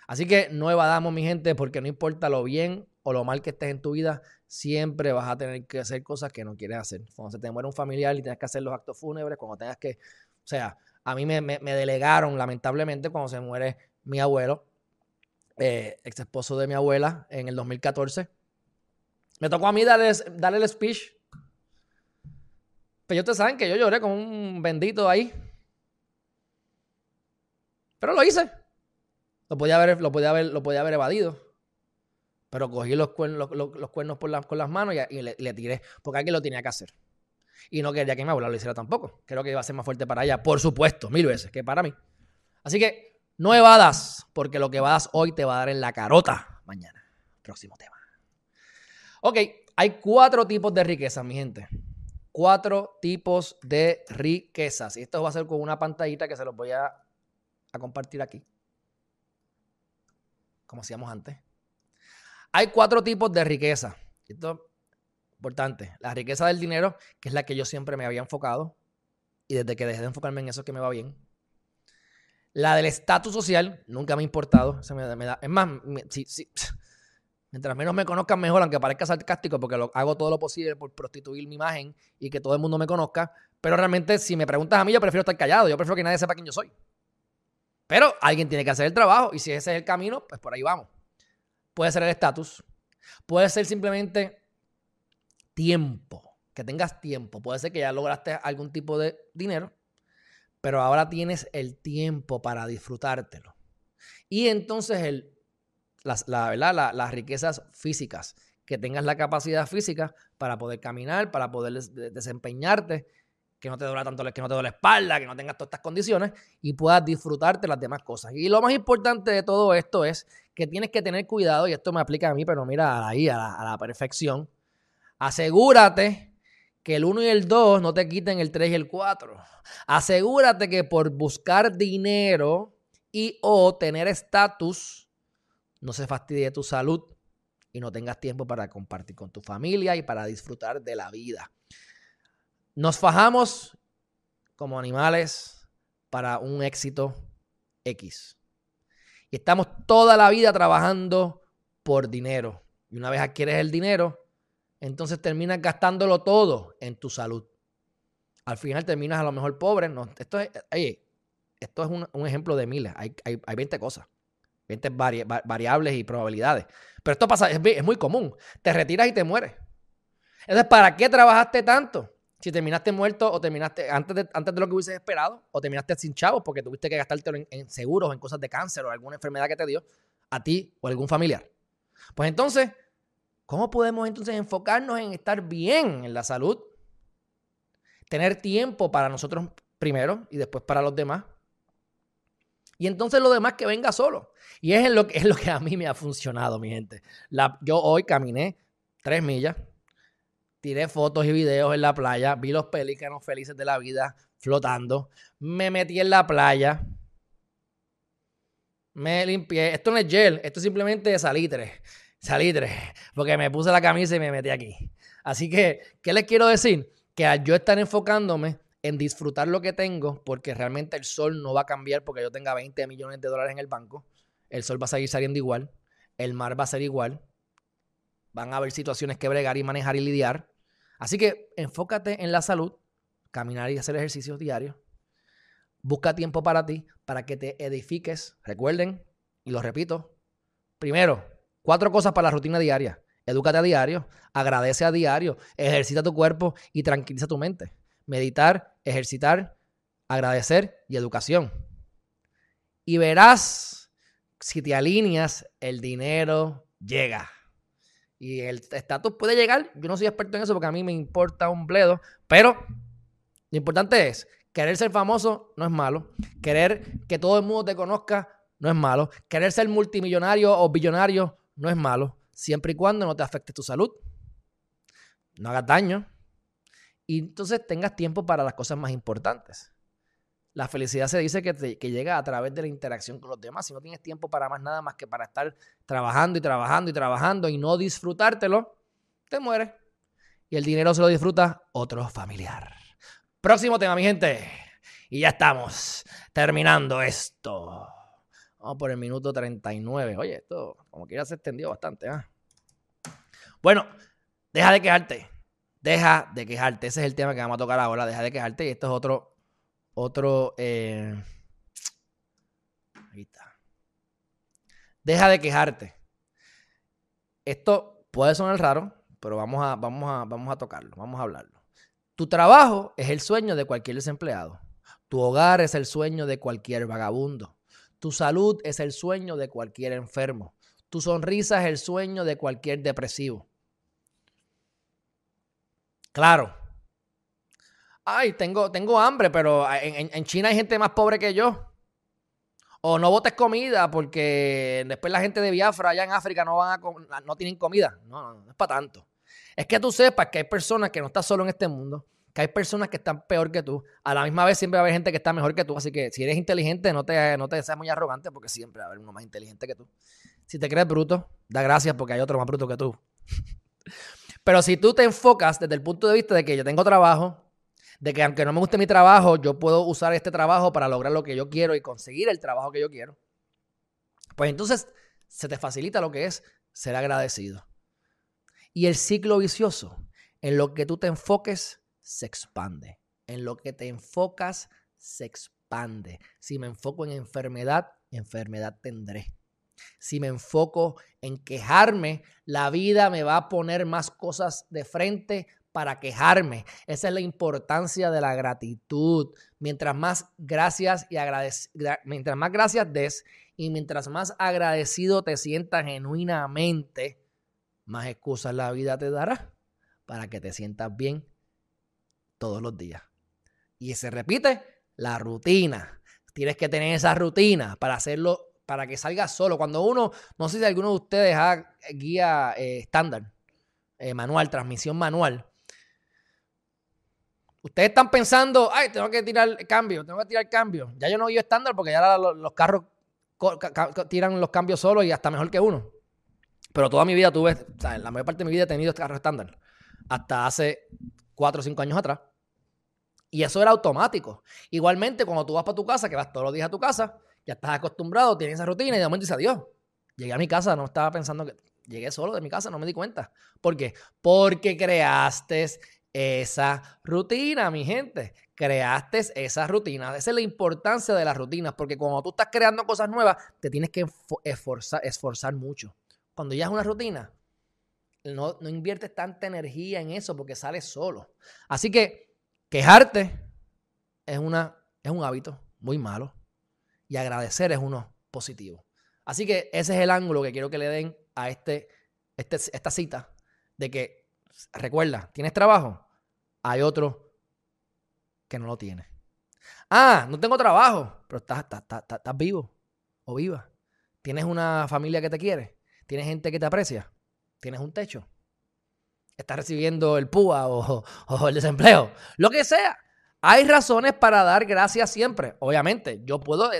Speaker 1: Así que no evadamos, mi gente, porque no importa lo bien o lo mal que estés en tu vida, siempre vas a tener que hacer cosas que no quieres hacer. Cuando se te muere un familiar y tienes que hacer los actos fúnebres, cuando tengas que, o sea, a mí me, delegaron lamentablemente cuando se muere mi abuelo, eh, ex esposo de mi abuela, en el 2014. Me tocó a mí darle, darle el speech pero ustedes saben que yo lloré con un bendito ahí. Pero lo hice. Lo podía haber, lo podía haber, lo podía haber evadido. Pero cogí los cuernos, con las manos y, le, tiré. Porque alguien lo tenía que hacer. Y no quería que mi abuela lo hiciera tampoco. Creo que iba a ser más fuerte para ella, por supuesto, mil veces, que para mí. Así que no evadas, porque lo que evadas hoy te va a dar en la carota mañana. Próximo tema. Ok, hay cuatro tipos de riqueza, mi gente cuatro tipos de riquezas. Y esto va a ser con una pantallita que se los voy a, compartir aquí. Como hacíamos antes. Hay cuatro tipos de riqueza. Esto es importante. La riqueza del dinero, que es la que yo siempre me había enfocado. Y desde que dejé de enfocarme en eso es que me va bien. La del estatus social, nunca me ha importado. es más, si, Mientras menos me conozcan mejor, aunque parezca sarcástico, porque lo, hago todo lo posible por prostituir mi imagen y que todo el mundo me conozca. Pero realmente, si me preguntas a mí, yo prefiero estar callado. Yo prefiero que nadie sepa quién yo soy. Pero alguien tiene que hacer el trabajo y si ese es el camino, pues por ahí vamos. Puede ser el estatus. Puede ser simplemente tiempo. Que tengas tiempo. Puede ser que ya lograste algún tipo de dinero, pero ahora tienes el tiempo para disfrutártelo. Y entonces el las, la, las riquezas físicas, que tengas la capacidad física para poder caminar, para poder desempeñarte, que no te duele tanto, que no te duele la espalda, que no tengas todas estas condiciones y puedas disfrutarte las demás cosas. Y lo más importante de todo esto es que tienes que tener cuidado, y esto me aplica a mí, pero mira ahí, a la, a la perfección. Asegúrate que el 1 y el 2 no te quiten el 3 y el 4. Asegúrate que por buscar dinero y o tener estatus, no se fastidie tu salud y no tengas tiempo para compartir con tu familia y para disfrutar de la vida. Nos fajamos como animales para un éxito X. Y estamos toda la vida trabajando por dinero. Y una vez adquieres el dinero, entonces terminas gastándolo todo en tu salud. Al final terminas a lo mejor pobre. No, esto es, esto es un, ejemplo de miles. Hay, hay, 20 cosas, 20 variables y probabilidades. Pero esto pasa, es, es muy común. Te retiras y te mueres. Entonces, ¿para qué trabajaste tanto? si terminaste muerto o terminaste antes de, antes de lo que hubieses esperado o terminaste sin chavos porque tuviste que gastártelo en, en seguros, en cosas de cáncer o alguna enfermedad que te dio a ti o algún familiar. Pues entonces, ¿cómo podemos entonces enfocarnos en estar bien en la salud? Tener tiempo para nosotros primero y después para los demás. Y entonces lo demás que venga solo. Y es lo, es lo que a mí me ha funcionado, mi gente. La, yo hoy caminé tres millas tiré fotos y videos en la playa, vi los pelícanos felices de la vida flotando, me metí en la playa, me limpié. Esto no es gel, esto es simplemente salitre, salitre, porque me puse la camisa y me metí aquí. Así que, ¿qué les quiero decir? Que al yo estar enfocándome en disfrutar lo que tengo, porque realmente el sol no va a cambiar porque yo tenga 20 millones de dólares en el banco, el sol va a seguir saliendo igual, el mar va a ser igual, van a haber situaciones que bregar y manejar y lidiar, Así que enfócate en la salud, caminar y hacer ejercicios diarios. Busca tiempo para ti, para que te edifiques. Recuerden, y lo repito, primero, cuatro cosas para la rutina diaria. Edúcate a diario, agradece a diario, ejercita tu cuerpo y tranquiliza tu mente. Meditar, ejercitar, agradecer y educación. Y verás, si te alineas, el dinero llega. Y el estatus puede llegar. Yo no soy experto en eso porque a mí me importa un bledo. Pero lo importante es, querer ser famoso no es malo. Querer que todo el mundo te conozca no es malo. Querer ser multimillonario o billonario no es malo. Siempre y cuando no te afecte tu salud. No hagas daño. Y entonces tengas tiempo para las cosas más importantes. La felicidad se dice que, llega a través de la interacción con los demás. Si no tienes tiempo para más nada más que para estar trabajando y trabajando y trabajando y no disfrutártelo, te mueres. Y el dinero se lo disfruta otro familiar. Próximo tema, mi gente. Y ya estamos terminando esto. Vamos por el minuto 39. Oye, esto como que ya se extendió bastante. ¿ah? Bueno, deja de quejarte. Deja de quejarte. Ese es el tema que vamos a tocar ahora. Deja de quejarte. Y esto es otro otro. Eh, ahí está. Deja de quejarte. Esto puede sonar raro, pero vamos a, vamos a, vamos a tocarlo, vamos a hablarlo. Tu trabajo es el sueño de cualquier desempleado. Tu hogar es el sueño de cualquier vagabundo. Tu salud es el sueño de cualquier enfermo. Tu sonrisa es el sueño de cualquier depresivo. Claro, ay, tengo, tengo hambre, pero en, China hay gente más pobre que yo. O no botes comida porque después la gente de Biafra allá en África no, van a, no tienen comida. No, no, no es para tanto. Es que tú sepas que hay personas que no están solo en este mundo, que hay personas que están peor que tú. A la misma vez siempre va a haber gente que está mejor que tú. Así que si eres inteligente, no te, no te seas muy arrogante porque siempre va a haber uno más inteligente que tú. Si te crees bruto, da gracias porque hay otro más bruto que tú. Pero si tú te enfocas desde el punto de vista de que yo tengo trabajo, de que aunque no me guste mi trabajo, yo puedo usar este trabajo para lograr lo que yo quiero y conseguir el trabajo que yo quiero. Pues entonces se te facilita lo que es ser agradecido. Y el ciclo vicioso, en lo que tú te enfoques, se expande. En lo que te enfocas, se expande. Si me enfoco en enfermedad, enfermedad tendré. Si me enfoco en quejarme, la vida me va a poner más cosas de frente para quejarme. Esa es la importancia de la gratitud. Mientras más gracias y mientras más gracias des y mientras más agradecido te sientas genuinamente, más excusas la vida te dará para que te sientas bien todos los días. Y se repite la rutina. Tienes que tener esa rutina para hacerlo, para que salga solo. Cuando uno, no sé si alguno de ustedes ha guía eh, estándar, eh, manual, transmisión manual. Ustedes están pensando, ay, tengo que tirar cambio, tengo que tirar cambio. Ya yo no guío estándar porque ya los, carros tiran los cambios solos y hasta mejor que uno. Pero toda mi vida tuve, o sea, la mayor parte de mi vida he tenido carro estándar. Hasta hace 4 o 5 años atrás. Y eso era automático. Igualmente, cuando tú vas para tu casa, que vas todos los días a tu casa, ya estás acostumbrado, tienes esa rutina y de momento dices adiós. Llegué a mi casa, no estaba pensando que. Llegué solo de mi casa, no me di cuenta. ¿Por qué? Porque creaste esa rutina, mi gente. Creaste esa rutina. Esa es la importancia de las rutinas, porque cuando tú estás creando cosas nuevas, te tienes que esforzar, esforzar mucho. Cuando ya es una rutina, no, no inviertes tanta energía en eso porque sales solo. Así que quejarte es, una, es un hábito muy malo y agradecer es uno positivo. Así que ese es el ángulo que quiero que le den a este, este esta cita de que, recuerda, ¿tienes trabajo? hay otro que no lo tiene. Ah, no tengo trabajo, pero estás, vivo o viva. Tienes una familia que te quiere. Tienes gente que te aprecia. Tienes un techo. Estás recibiendo el PUA o el desempleo. Lo que sea. Hay razones para dar gracias siempre. Obviamente, yo puedo.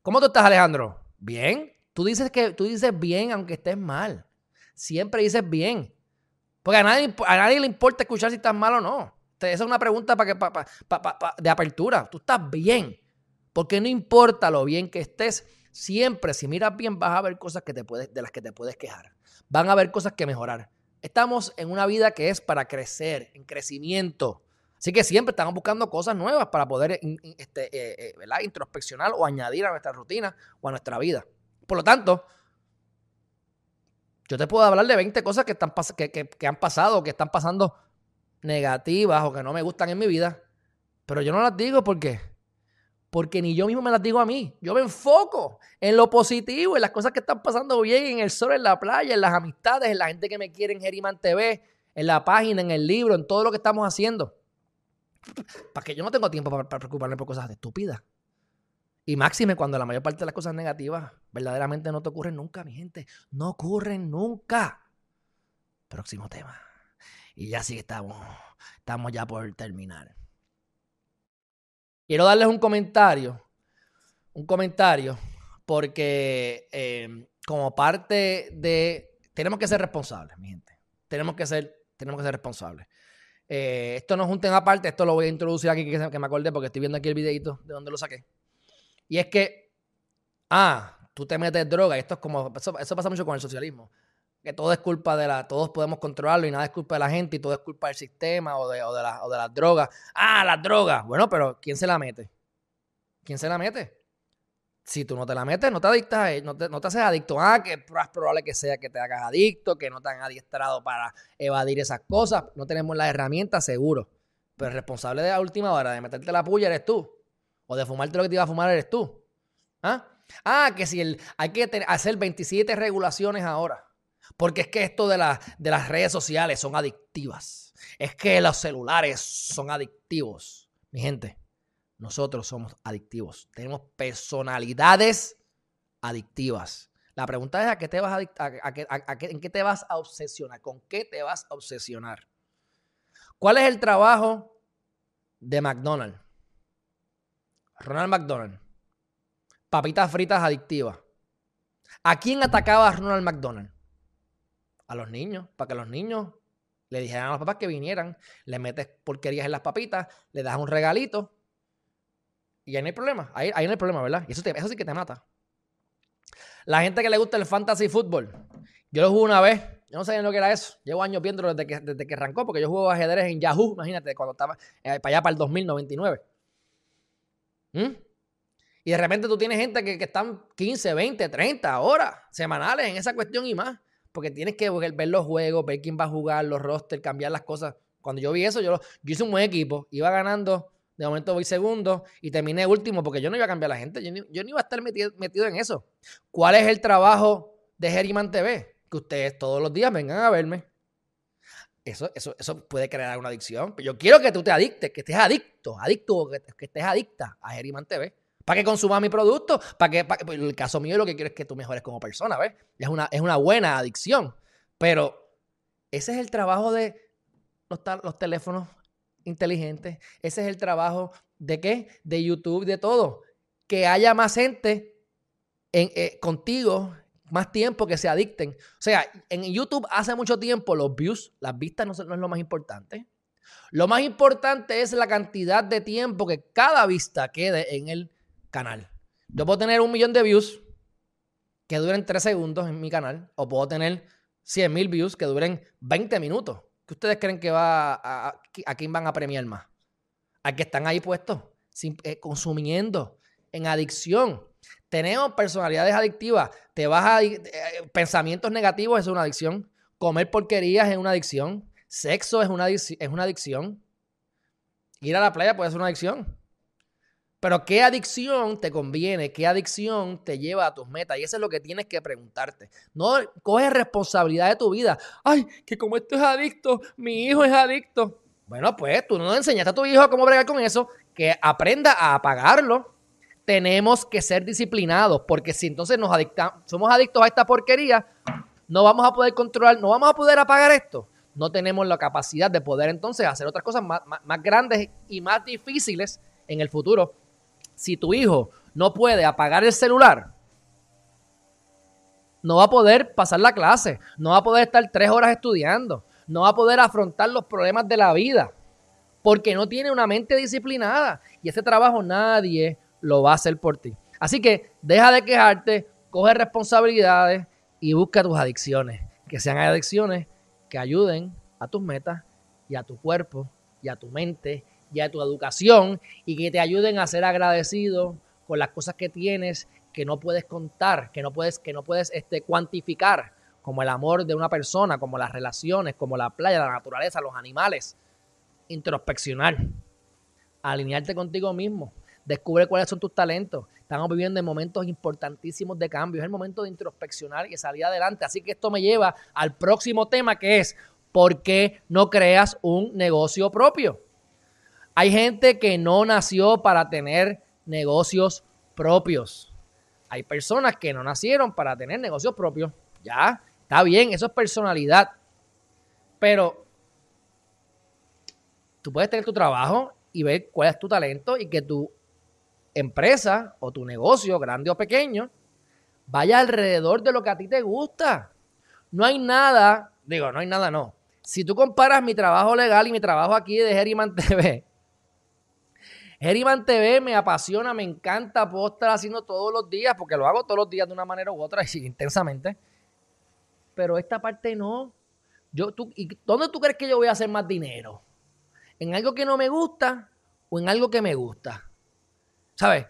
Speaker 1: ¿Cómo tú estás, Alejandro? Bien. Tú dices que tú dices bien aunque estés mal. Siempre dices bien. Porque a nadie, a nadie le importa escuchar si estás mal o no. Esa es una pregunta para que, de apertura. Tú estás bien. Porque no importa lo bien que estés, siempre si miras bien vas a ver cosas que te puedes, de las que te puedes quejar. Van a haber cosas que mejorar. Estamos en una vida que es para crecer, en crecimiento. Así que siempre estamos buscando cosas nuevas para poder este, eh, eh, introspeccionar o añadir a nuestra rutina o a nuestra vida. Por lo tanto, yo te puedo hablar de 20 cosas que, están, que, que han pasado, que están pasando negativas o que no me gustan en mi vida, pero yo no las digo porque porque ni yo mismo me las digo a mí. Yo me enfoco en lo positivo, en las cosas que están pasando bien, en el sol, en la playa, en las amistades, en la gente que me quiere en Geriman TV, en la página, en el libro, en todo lo que estamos haciendo. Para que yo no tengo tiempo para, preocuparme por cosas estúpidas. Y máxime cuando la mayor parte de las cosas negativas verdaderamente no te ocurren nunca, mi gente. No ocurren nunca. Próximo tema. Y ya sí estamos, estamos ya por terminar. Quiero darles un comentario. Un comentario. Porque eh, como parte de. Tenemos que ser responsables, mi gente. Tenemos que ser, tenemos que ser responsables. Eh, esto no es un tema aparte, esto lo voy a introducir aquí que, me acordé porque estoy viendo aquí el videito de donde lo saqué. Y es que, ah, tú te metes droga, esto es como, eso pasa mucho con el socialismo que todo es culpa de la, todos podemos controlarlo y nada es culpa de la gente y todo es culpa del sistema o de, o de, o de las drogas. Ah, las drogas. Bueno, pero ¿quién se la mete? ¿Quién se la mete? Si tú no te la metes, no te adictas, no te, no te haces adicto. Ah, que es probable que sea que te hagas adicto, que no te han adiestrado para evadir esas cosas. No tenemos las herramientas, seguro. Pero el responsable de la última hora de meterte la puya eres tú. O de fumarte lo que te iba a fumar eres tú. ¿Ah? Ah, que si el, hay que hacer 27 regulaciones ahora. Porque es que esto de, de las redes sociales son adictivas. Es que los celulares son adictivos. Mi gente, nosotros somos adictivos. Tenemos personalidades adictivas. La pregunta es a qué te vas a, en qué te vas a obsesionar, con qué te vas a obsesionar. ¿Cuál es el trabajo de McDonald's? Ronald McDonald. Papitas fritas adictivas. ¿A quién atacaba Ronald McDonald? a los niños, para que los niños le dijeran a los papás que vinieran, le metes porquerías en las papitas, le das un regalito y ahí no hay problema. Ahí, no hay problema, ¿verdad? Y eso, eso sí que te mata. La gente que le gusta el fantasy fútbol, yo lo jugué una vez, yo no sabía lo que era eso. Llevo años viéndolo desde que, desde que arrancó, porque yo juego ajedrez en Yahoo, imagínate, cuando estaba eh, para allá para el 2099. ¿Mm? Y de repente tú tienes gente que, que, están 15, 20, 30 horas semanales en esa cuestión y más porque tienes que ver los juegos, ver quién va a jugar, los rosters, cambiar las cosas. Cuando yo vi eso, yo, yo hice un buen equipo, iba ganando, de momento voy segundo y terminé último porque yo no iba a cambiar a la gente, yo, no iba a estar metido, en eso. ¿Cuál es el trabajo de Geriman TV? Que ustedes todos los días vengan a verme. eso, eso, eso puede crear una adicción. Yo quiero que tú te adictes, que estés adicto, adicto, que, que estés adicta a Geriman TV. Para que consumas mi producto, para que, para, pues, el caso mío lo que quiero es que tú mejores como persona, ¿ves? Es una, es una buena adicción. Pero ese es el trabajo de los, los teléfonos inteligentes. Ese es el trabajo de qué? De YouTube, de todo. Que haya más gente en, eh, contigo más tiempo que se adicten. O sea, en YouTube hace mucho tiempo los views, las vistas no, es lo más importante. Lo más importante es la cantidad de tiempo que cada vista quede en el canal. Yo puedo tener un millón de views que duren tres segundos en mi canal, o puedo tener 100 mil views que duren 20 minutos. ¿Qué ustedes creen que va a, a, quién van a premiar más? A que están ahí puestos, eh, consumiendo, en adicción. Tenemos personalidades adictivas. Te vas a. Eh, pensamientos negativos es una adicción. Comer porquerías es una adicción. Sexo es una, es una adicción. Ir a la playa puede ser una adicción. Pero ¿qué adicción te conviene? ¿Qué adicción te lleva a tus metas? Y eso es lo que tienes que preguntarte. No coges responsabilidad de tu vida. Ay, que como esto es adicto, mi hijo es adicto. Bueno, pues tú no enseñaste a tu hijo cómo bregar con eso, que aprenda a apagarlo tenemos que ser disciplinados, porque si entonces nos adictamos, somos adictos a esta porquería, no vamos a poder controlar, no vamos a poder apagar esto. No tenemos la capacidad de poder entonces hacer otras cosas más, más grandes y más difíciles en el futuro. Si tu hijo no puede apagar el celular, no va a poder pasar la clase, no va a poder estar tres horas estudiando, no va a poder afrontar los problemas de la vida, porque no tiene una mente disciplinada. Y ese trabajo nadie lo va a hacer por ti. Así que deja de quejarte, coge responsabilidades y busca tus adicciones. Que sean adicciones que ayuden a tus metas y a tu cuerpo y a tu mente y a tu educación y que te ayuden a ser agradecido con las cosas que tienes que no puedes contar, que no puedes, que no puedes este, cuantificar, como el amor de una persona, como las relaciones, como la playa, la naturaleza, los animales. Introspeccionar, alinearte contigo mismo, Descubre cuáles son tus talentos. Estamos viviendo en momentos importantísimos de cambio. Es el momento de introspeccionar y salir adelante. Así que esto me lleva al próximo tema que es, ¿por qué no creas un negocio propio? Hay gente que no nació para tener negocios propios. Hay personas que no nacieron para tener negocios propios. Ya, está bien, eso es personalidad. Pero tú puedes tener tu trabajo y ver cuál es tu talento y que tú empresa o tu negocio, grande o pequeño, vaya alrededor de lo que a ti te gusta. No hay nada, digo, no hay nada, no. Si tú comparas mi trabajo legal y mi trabajo aquí de Geriman TV, Geriman TV me apasiona, me encanta, puedo estar haciendo todos los días, porque lo hago todos los días de una manera u otra intensamente. Pero esta parte no. Yo, tú, ¿y ¿Dónde tú crees que yo voy a hacer más dinero? ¿En algo que no me gusta o en algo que me gusta? ¿sabes?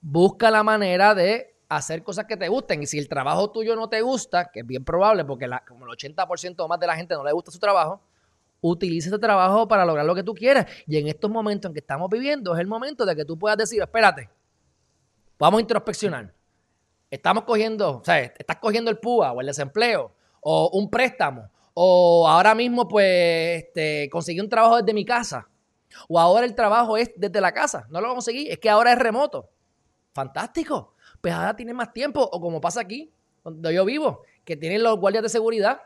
Speaker 1: Busca la manera de hacer cosas que te gusten. Y si el trabajo tuyo no te gusta, que es bien probable porque como el 80% o más de la gente no le gusta su trabajo, utiliza ese trabajo para lograr lo que tú quieras. Y en estos momentos en que estamos viviendo es el momento de que tú puedas decir, espérate, vamos a introspeccionar. Estamos cogiendo, o sea, estás cogiendo el PUA o el desempleo o un préstamo o ahora mismo pues este, conseguí un trabajo desde mi casa o ahora el trabajo es desde la casa. No lo conseguí. Es que ahora es remoto. Fantástico. Pues ahora tienes más tiempo. O como pasa aquí, donde yo vivo, que tienen los guardias de seguridad,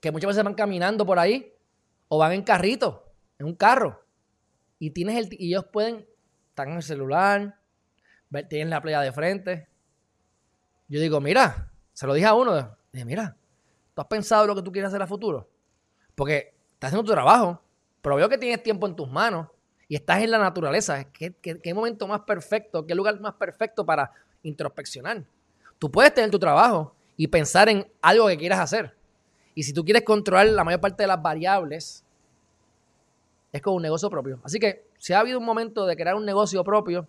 Speaker 1: que muchas veces van caminando por ahí, o van en carrito, en un carro. Y tienes el, y ellos pueden, están en el celular, tienen la playa de frente. Yo digo, mira, se lo dije a uno, dije, mira, ¿tú has pensado lo que tú quieres hacer a futuro? Porque estás haciendo tu trabajo, pero veo que tienes tiempo en tus manos y estás en la naturaleza. ¿Qué, qué, momento más perfecto, qué lugar más perfecto para introspeccionar? Tú puedes tener tu trabajo y pensar en algo que quieras hacer. Y si tú quieres controlar la mayor parte de las variables, es con un negocio propio. Así que si ha habido un momento de crear un negocio propio,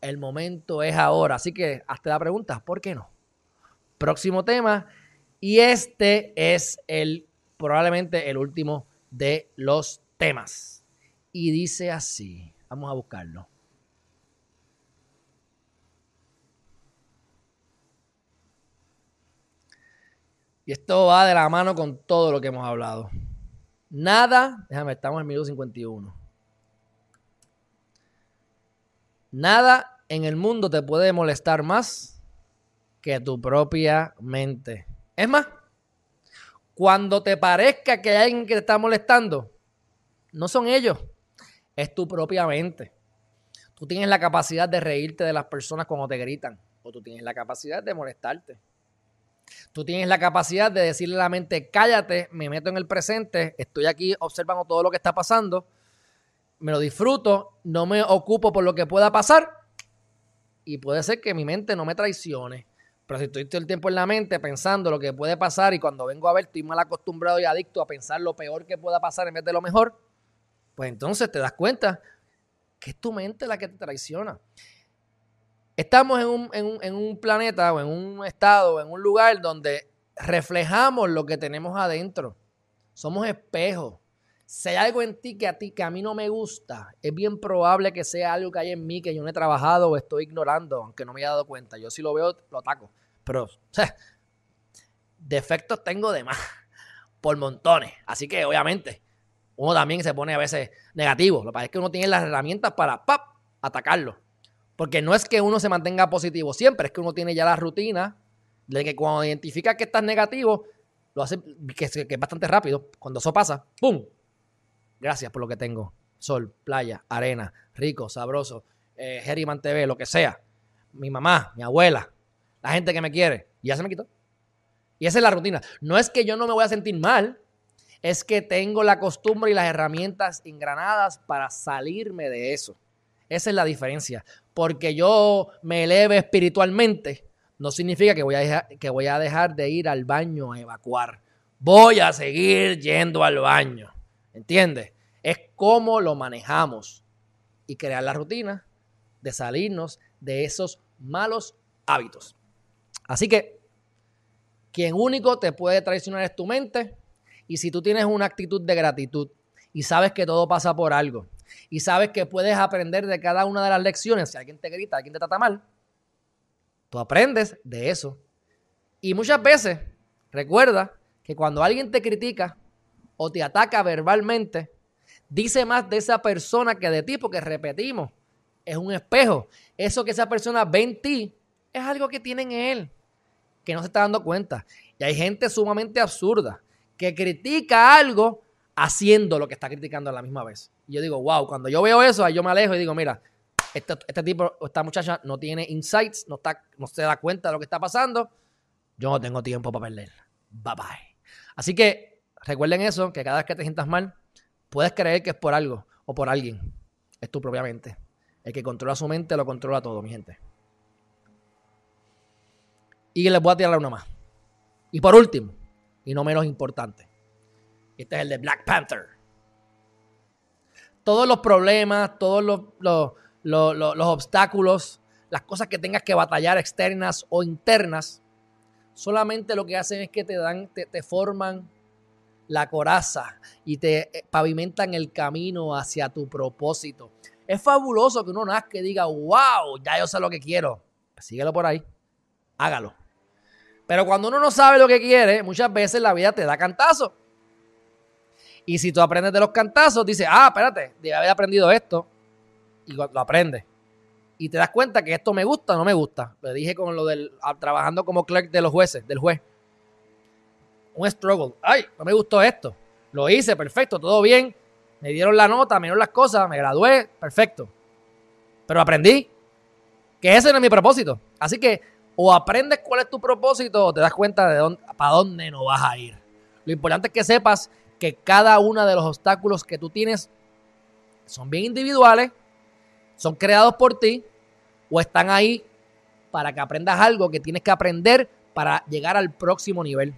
Speaker 1: el momento es ahora. Así que hazte la pregunta, ¿por qué no? Próximo tema. Y este es el probablemente el último de los temas. Y dice así, vamos a buscarlo. Esto va de la mano con todo lo que hemos hablado. Nada, déjame, estamos en el minuto 51. Nada en el mundo te puede molestar más que tu propia mente. Es más, cuando te parezca que hay alguien que te está molestando, no son ellos, es tu propia mente. Tú tienes la capacidad de reírte de las personas cuando te gritan, o tú tienes la capacidad de molestarte. Tú tienes la capacidad de decirle a la mente, cállate, me meto en el presente, estoy aquí observando todo lo que está pasando, me lo disfruto, no me ocupo por lo que pueda pasar y puede ser que mi mente no me traicione. Pero si estoy todo el tiempo en la mente pensando lo que puede pasar y cuando vengo a ver estoy mal acostumbrado y adicto a pensar lo peor que pueda pasar en vez de lo mejor, pues entonces te das cuenta que es tu mente la que te traiciona. Estamos en un, en, un, planeta o en un estado, o en un lugar donde reflejamos lo que tenemos adentro. Somos espejos. Si hay algo en ti que a ti, que a mí no me gusta, es bien probable que sea algo que hay en mí que yo no he trabajado o estoy ignorando, aunque no me haya dado cuenta. Yo si lo veo, lo ataco. Pero, o sea, defectos tengo de más, por montones. Así que, obviamente, uno también se pone a veces negativo. Lo que pasa es que uno tiene las herramientas para ¡pap! atacarlo. Porque no es que uno se mantenga positivo siempre, es que uno tiene ya la rutina de que cuando identifica que estás negativo, lo hace que, es bastante rápido. Cuando eso pasa, ¡pum! Gracias por lo que tengo. Sol, playa, arena, rico, sabroso, eh, TV, lo que sea. Mi mamá, mi abuela, la gente que me quiere. Y ya se me quitó. Y esa es la rutina. No es que yo no me voy a sentir mal, es que tengo la costumbre y las herramientas engranadas para salirme de eso. Esa es la diferencia. Porque yo me eleve espiritualmente, no significa que voy, a dejar, que voy a dejar de ir al baño a evacuar. Voy a seguir yendo al baño. ¿Entiendes? Es cómo lo manejamos y crear la rutina de salirnos de esos malos hábitos. Así que, quien único te puede traicionar es tu mente. Y si tú tienes una actitud de gratitud y sabes que todo pasa por algo y sabes que puedes aprender de cada una de las lecciones. Si alguien te grita, alguien te trata mal, tú aprendes de eso. Y muchas veces, recuerda que cuando alguien te critica o te ataca verbalmente, dice más de esa persona que de ti, porque repetimos, es un espejo. Eso que esa persona ve en ti es algo que tiene en él, que no se está dando cuenta. Y hay gente sumamente absurda que critica algo haciendo lo que está criticando a la misma vez. Y yo digo, wow, cuando yo veo eso, ahí yo me alejo y digo, mira, este, este tipo, esta muchacha no tiene insights, no, está, no se da cuenta de lo que está pasando. Yo no tengo tiempo para perder. Bye bye. Así que recuerden eso, que cada vez que te sientas mal, puedes creer que es por algo o por alguien. Es tu propia mente. El que controla su mente lo controla todo, mi gente. Y les voy a tirar una más. Y por último, y no menos importante, este es el de Black Panther. Todos los problemas, todos los, obstáculos, las cosas que tengas que batallar externas o internas, solamente lo que hacen es que te dan, te, te forman la coraza y te eh, pavimentan el camino hacia tu propósito. Es fabuloso que uno nazca y diga, wow, ya yo sé lo que quiero. síguelo por ahí, hágalo. Pero cuando uno no sabe lo que quiere, muchas veces la vida te da cantazo. Y si tú aprendes de los cantazos, dices, ah, espérate, debe haber aprendido esto. Y lo aprendes. Y te das cuenta que esto me gusta o no me gusta. Lo dije con lo del ah, trabajando como clerk de los jueces, del juez. Un struggle. Ay, no me gustó esto. Lo hice, perfecto, todo bien. Me dieron la nota, me dieron las cosas, me gradué, perfecto. Pero aprendí que ese no es mi propósito. Así que o aprendes cuál es tu propósito o te das cuenta de dónde, para dónde no vas a ir. Lo importante es que sepas que cada uno de los obstáculos que tú tienes son bien individuales, son creados por ti o están ahí para que aprendas algo que tienes que aprender para llegar al próximo nivel.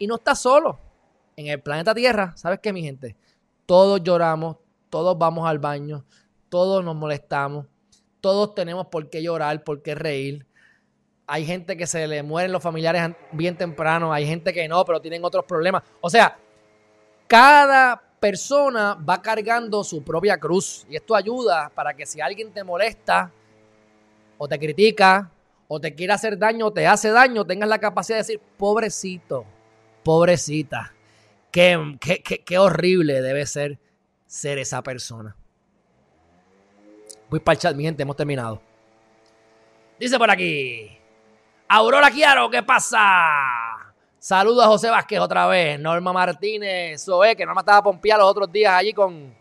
Speaker 1: Y no estás solo. En el planeta Tierra, ¿sabes qué, mi gente? Todos lloramos, todos vamos al baño, todos nos molestamos, todos tenemos por qué llorar, por qué reír. Hay gente que se le mueren los familiares bien temprano, hay gente que no, pero tienen otros problemas. O sea, cada persona va cargando su propia cruz. Y esto ayuda para que si alguien te molesta o te critica o te quiere hacer daño o te hace daño, tengas la capacidad de decir, pobrecito, pobrecita. Qué, qué, qué, qué horrible debe ser ser esa persona. Voy para el chat, mi gente, hemos terminado. Dice por aquí. Aurora Quiaro, ¿qué pasa? Saludos a José Vázquez otra vez. Norma Martínez, Zoe, que Norma estaba pompeada los otros días allí con,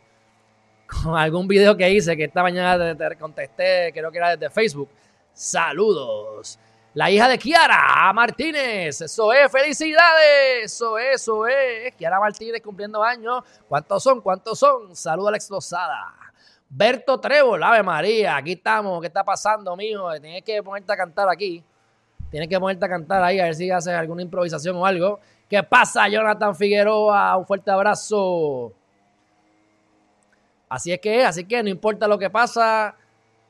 Speaker 1: con algún video que hice, que esta mañana te, te contesté, creo que era desde Facebook. Saludos. La hija de Kiara Martínez. Es, felicidades. Eso es. Kiara Martínez cumpliendo años. ¿Cuántos son? ¿Cuántos son? Saludos a la explosada. Berto Trébol, Ave María, aquí estamos. ¿Qué está pasando, mijo? Tienes que ponerte a cantar aquí. Tienes que ponerte a cantar ahí, a ver si haces alguna improvisación o algo. ¿Qué pasa, Jonathan Figueroa? Un fuerte abrazo. Así es que, así que no importa lo que pasa,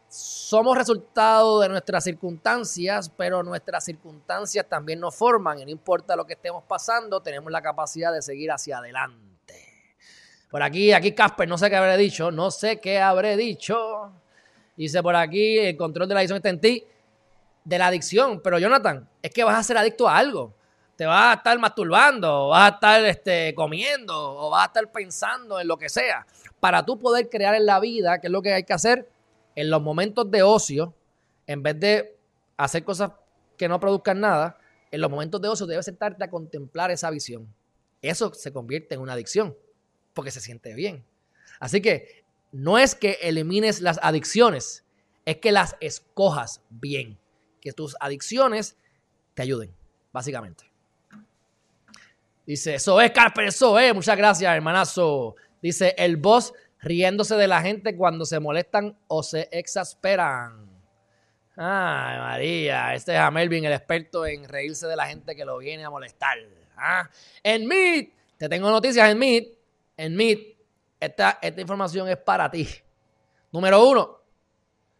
Speaker 1: somos resultado de nuestras circunstancias, pero nuestras circunstancias también nos forman y no importa lo que estemos pasando, tenemos la capacidad de seguir hacia adelante. Por aquí, aquí Casper, no sé qué habré dicho, no sé qué habré dicho. Dice por aquí, el control de la adicción está en ti, de la adicción, pero Jonathan, es que vas a ser adicto a algo. Te vas a estar masturbando, vas a estar este, comiendo, o vas a estar pensando en lo que sea. Para tú poder crear en la vida, ¿qué es lo que hay que hacer? en los momentos de ocio, en vez de hacer cosas que no produzcan nada, en los momentos de ocio debes sentarte a contemplar esa visión. Eso se convierte en una adicción, porque se siente bien. Así que no es que elimines las adicciones, es que las escojas bien. Que tus adicciones te ayuden, básicamente. Dice, eso es, Carper, eso es. Muchas gracias, hermanazo. Dice, el boss riéndose de la gente cuando se molestan o se exasperan. Ay, María, este es a Melvin, el experto en reírse de la gente que lo viene a molestar. ¿Ah? En Meet, te tengo noticias en Meet. En Meet, esta, esta información es para ti. Número uno,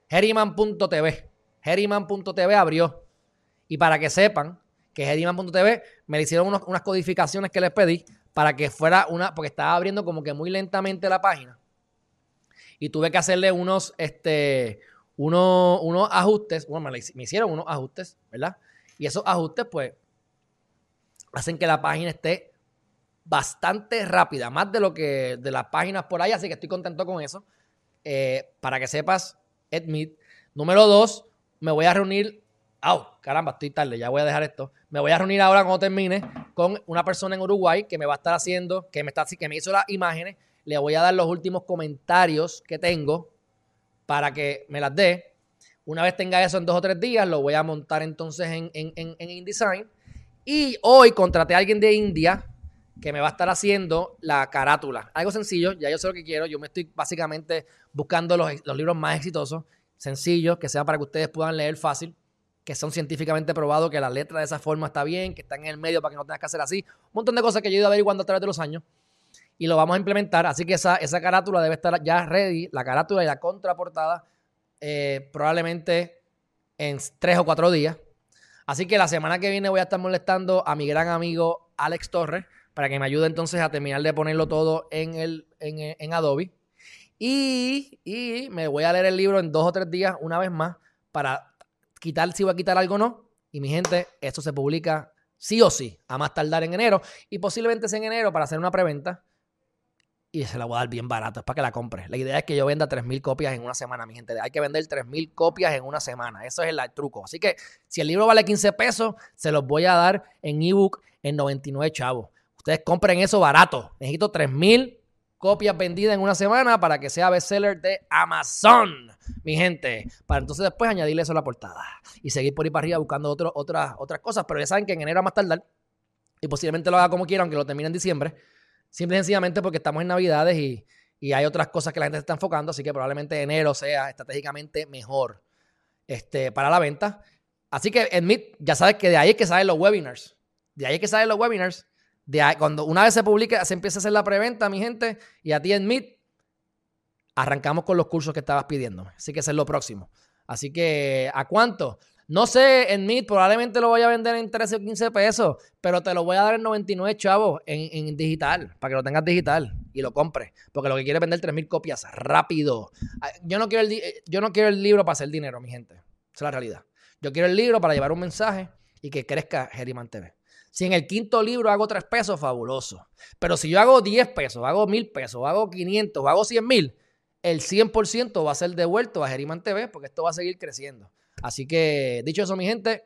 Speaker 1: Herriman.tv. Herriman.tv abrió. Y para que sepan que Herriman.tv me hicieron unas codificaciones que les pedí para que fuera una, porque estaba abriendo como que muy lentamente la página y tuve que hacerle unos, este, unos, unos ajustes. Bueno, me, hicieron unos ajustes, ¿verdad? Y esos ajustes, pues, hacen que la página esté bastante rápida, más de lo que de las páginas por ahí, así que estoy contento con eso. Eh, para que sepas, Admit. Número dos, me voy a reunir. ¡Au! caramba, estoy tarde, ya voy a dejar esto. Me voy a reunir ahora cuando termine con una persona en Uruguay que me va a estar haciendo, que me, está, que me hizo las imágenes le voy a dar los últimos comentarios que tengo para que me las dé. Una vez tenga eso en dos o tres días, lo voy a montar entonces en, en, InDesign. Y hoy contraté a alguien de India que me va a estar haciendo la carátula. Algo sencillo, ya yo sé lo que quiero. Yo me estoy básicamente buscando los, los libros más exitosos, sencillos, que sean para que ustedes puedan leer fácil, que son científicamente probados, que la letra de esa forma está bien, que están en el medio para que no tengas que hacer así. Un montón de cosas que yo he ido averiguando a través de los años y lo vamos a implementar. Así que esa, esa carátula debe estar ya ready, la carátula y la contraportada, eh, probablemente en tres o cuatro días. Así que la semana que viene voy a estar molestando a mi gran amigo Alex Torres para que me ayude entonces a terminar de ponerlo todo en, el, en, Adobe. Y, y, me voy a leer el libro en dos o tres días una vez más para quitar si voy a quitar algo o no. Y mi gente, esto se publica sí o sí, a más tardar en enero. Y posiblemente es en enero para hacer una preventa y se la voy a dar bien barato, es para que la compre. La idea es que yo venda 3.000 copias en una semana, mi gente. Hay que vender 3.000 copias en una semana. Eso es el, truco. Así que si el libro vale 15 pesos, se los voy a dar en ebook en 99 chavos. Ustedes compren eso barato. Necesito 3.000 copias vendidas en una semana para que sea bestseller de Amazon, mi gente. Para entonces después añadirle eso a la portada y seguir por ahí para arriba buscando otras, otras cosas. Pero ya saben que en enero a más tardar, y posiblemente lo haga como quieran, aunque lo termine en diciembre Simple y sencillamente porque estamos en Navidades y, hay otras cosas que la gente se está enfocando, así que probablemente enero sea estratégicamente mejor este, para la venta. Así que Admit, ya sabes que de ahí es que salen los webinars. De ahí es que salen los webinars. Cuando una vez se publique, se empieza a hacer la preventa, mi gente, y a ti Admit, arrancamos con los cursos que estabas pidiendo. Así que eso es lo próximo. Así que, ¿a cuánto? No sé, en Meet probablemente lo voy a vender en 13 o 15 pesos, pero te lo voy a dar en 99 chavos en, digital, para que lo tengas digital y lo compres. Porque lo que quiere es vender 3.000 copias rápido. Ah, yo no, quiero el, eh, yo no quiero el libro para hacer dinero, mi gente. Esa es la realidad. Yo quiero el libro para llevar un mensaje y que crezca Geriman TV. Si en el quinto libro hago 3 pesos, fabuloso. Pero si yo hago 10 pesos, hago 1000 pesos, hago 500, hago 100 mil, el 100% va a ser devuelto a Geriman TV porque esto va a seguir creciendo. Así que, dicho eso, mi gente,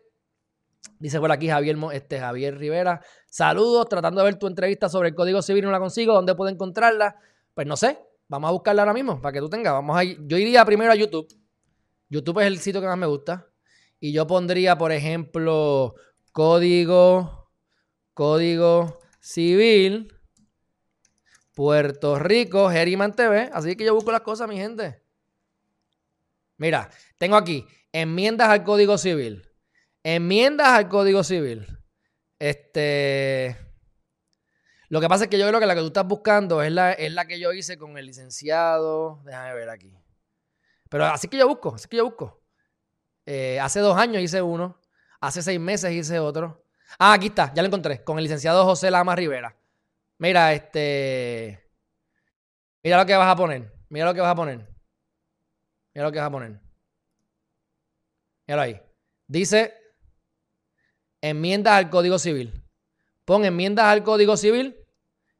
Speaker 1: dice por aquí Javier, este, Javier Rivera, saludos, tratando de ver tu entrevista sobre el Código Civil, no la consigo, ¿dónde puedo encontrarla? Pues no sé, vamos a buscarla ahora mismo para que tú tengas. Vamos a, yo iría primero a YouTube. YouTube es el sitio que más me gusta. Y yo pondría, por ejemplo, código Código Civil, Puerto Rico, Geriman TV. Así que yo busco las cosas, mi gente. Mira, tengo aquí enmiendas al Código Civil. Enmiendas al Código Civil. Este. Lo que pasa es que yo creo que la que tú estás buscando es la, es la que yo hice con el licenciado. Déjame ver aquí. Pero así que yo busco, así que yo busco. Eh, hace dos años hice uno. Hace seis meses hice otro. Ah, aquí está, ya lo encontré, con el licenciado José Lama Rivera. Mira, este. Mira lo que vas a poner. Mira lo que vas a poner. Mira lo que vas a poner. Míralo ahí. Dice enmiendas al Código Civil. Pon enmiendas al Código Civil,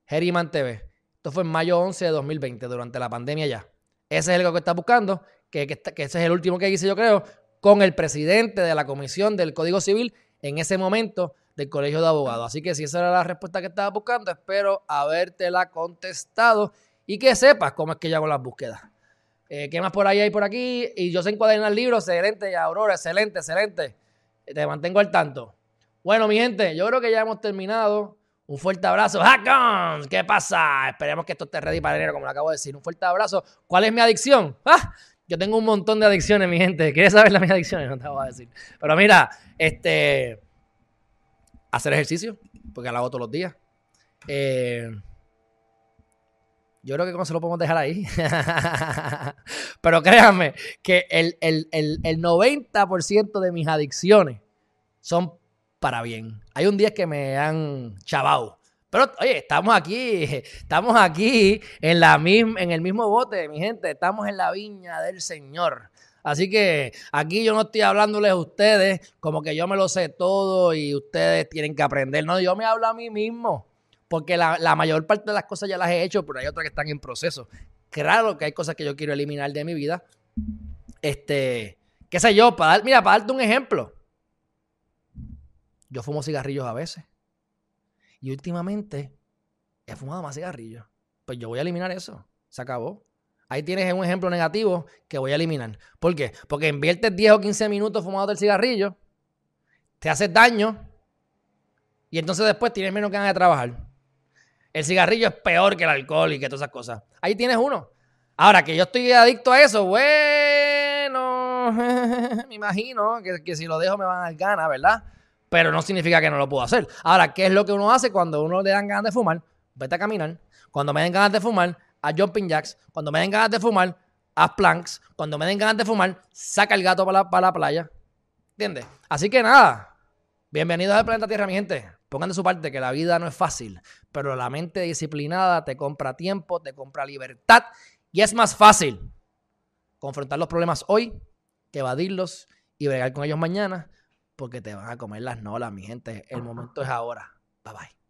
Speaker 1: Geriman TV. Esto fue en mayo 11 de 2020, durante la pandemia ya. Ese es el que estás buscando, que, que, que ese es el último que hice yo creo, con el presidente de la Comisión del Código Civil en ese momento del Colegio de Abogados. Así que si esa era la respuesta que estaba buscando, espero habértela contestado y que sepas cómo es que yo hago las búsquedas. Eh, ¿Qué más por ahí hay por aquí? Y yo sé encuadernar libros, excelente, Aurora, excelente, excelente. Te mantengo al tanto. Bueno, mi gente, yo creo que ya hemos terminado. Un fuerte abrazo. Hackons, ¿qué pasa? Esperemos que esto esté ready para enero, como lo acabo de decir. Un fuerte abrazo. ¿Cuál es mi adicción? ¡Ah! Yo tengo un montón de adicciones, mi gente. ¿Quieres saber las mis adicciones? No te voy a decir. Pero mira, este. Hacer ejercicio, porque lo hago todos los días. Eh, yo creo que como se lo podemos dejar ahí. Pero créanme que el, el, el, el 90% de mis adicciones son para bien. Hay un día que me han chavado. Pero, oye, estamos aquí, estamos aquí en, la en el mismo bote, mi gente. Estamos en la viña del Señor. Así que aquí yo no estoy hablándoles a ustedes como que yo me lo sé todo y ustedes tienen que aprender. No, yo me hablo a mí mismo. Porque la, la mayor parte de las cosas ya las he hecho, pero hay otras que están en proceso. Claro que hay cosas que yo quiero eliminar de mi vida. Este, qué sé yo, para mira, para darte un ejemplo. Yo fumo cigarrillos a veces. Y últimamente he fumado más cigarrillos. Pues yo voy a eliminar eso. Se acabó. Ahí tienes un ejemplo negativo que voy a eliminar. ¿Por qué? Porque inviertes 10 o 15 minutos fumando el cigarrillo, te haces daño y entonces después tienes menos ganas de trabajar. El cigarrillo es peor que el alcohol y que todas esas cosas. Ahí tienes uno. Ahora que yo estoy adicto a eso, bueno, me imagino que, que si lo dejo me van a dar ganas, ¿verdad? pero no significa que no lo puedo hacer. Ahora, ¿qué es lo que uno hace cuando uno le dan ganas de fumar? Vete a caminar. Cuando me den ganas de fumar, a jumping jacks. Cuando me den ganas de fumar, haz planks. Cuando me den ganas de fumar, saca el gato para la, para la playa. ¿Entiendes? Así que nada. Bienvenidos al planeta Tierra, mi gente. Pongan de su parte que la vida no es fácil, pero la mente disciplinada te compra tiempo, te compra libertad y es más fácil confrontar los problemas hoy que evadirlos y bregar con ellos mañana porque te van a comer las nolas, mi gente. El momento es ahora. Bye bye.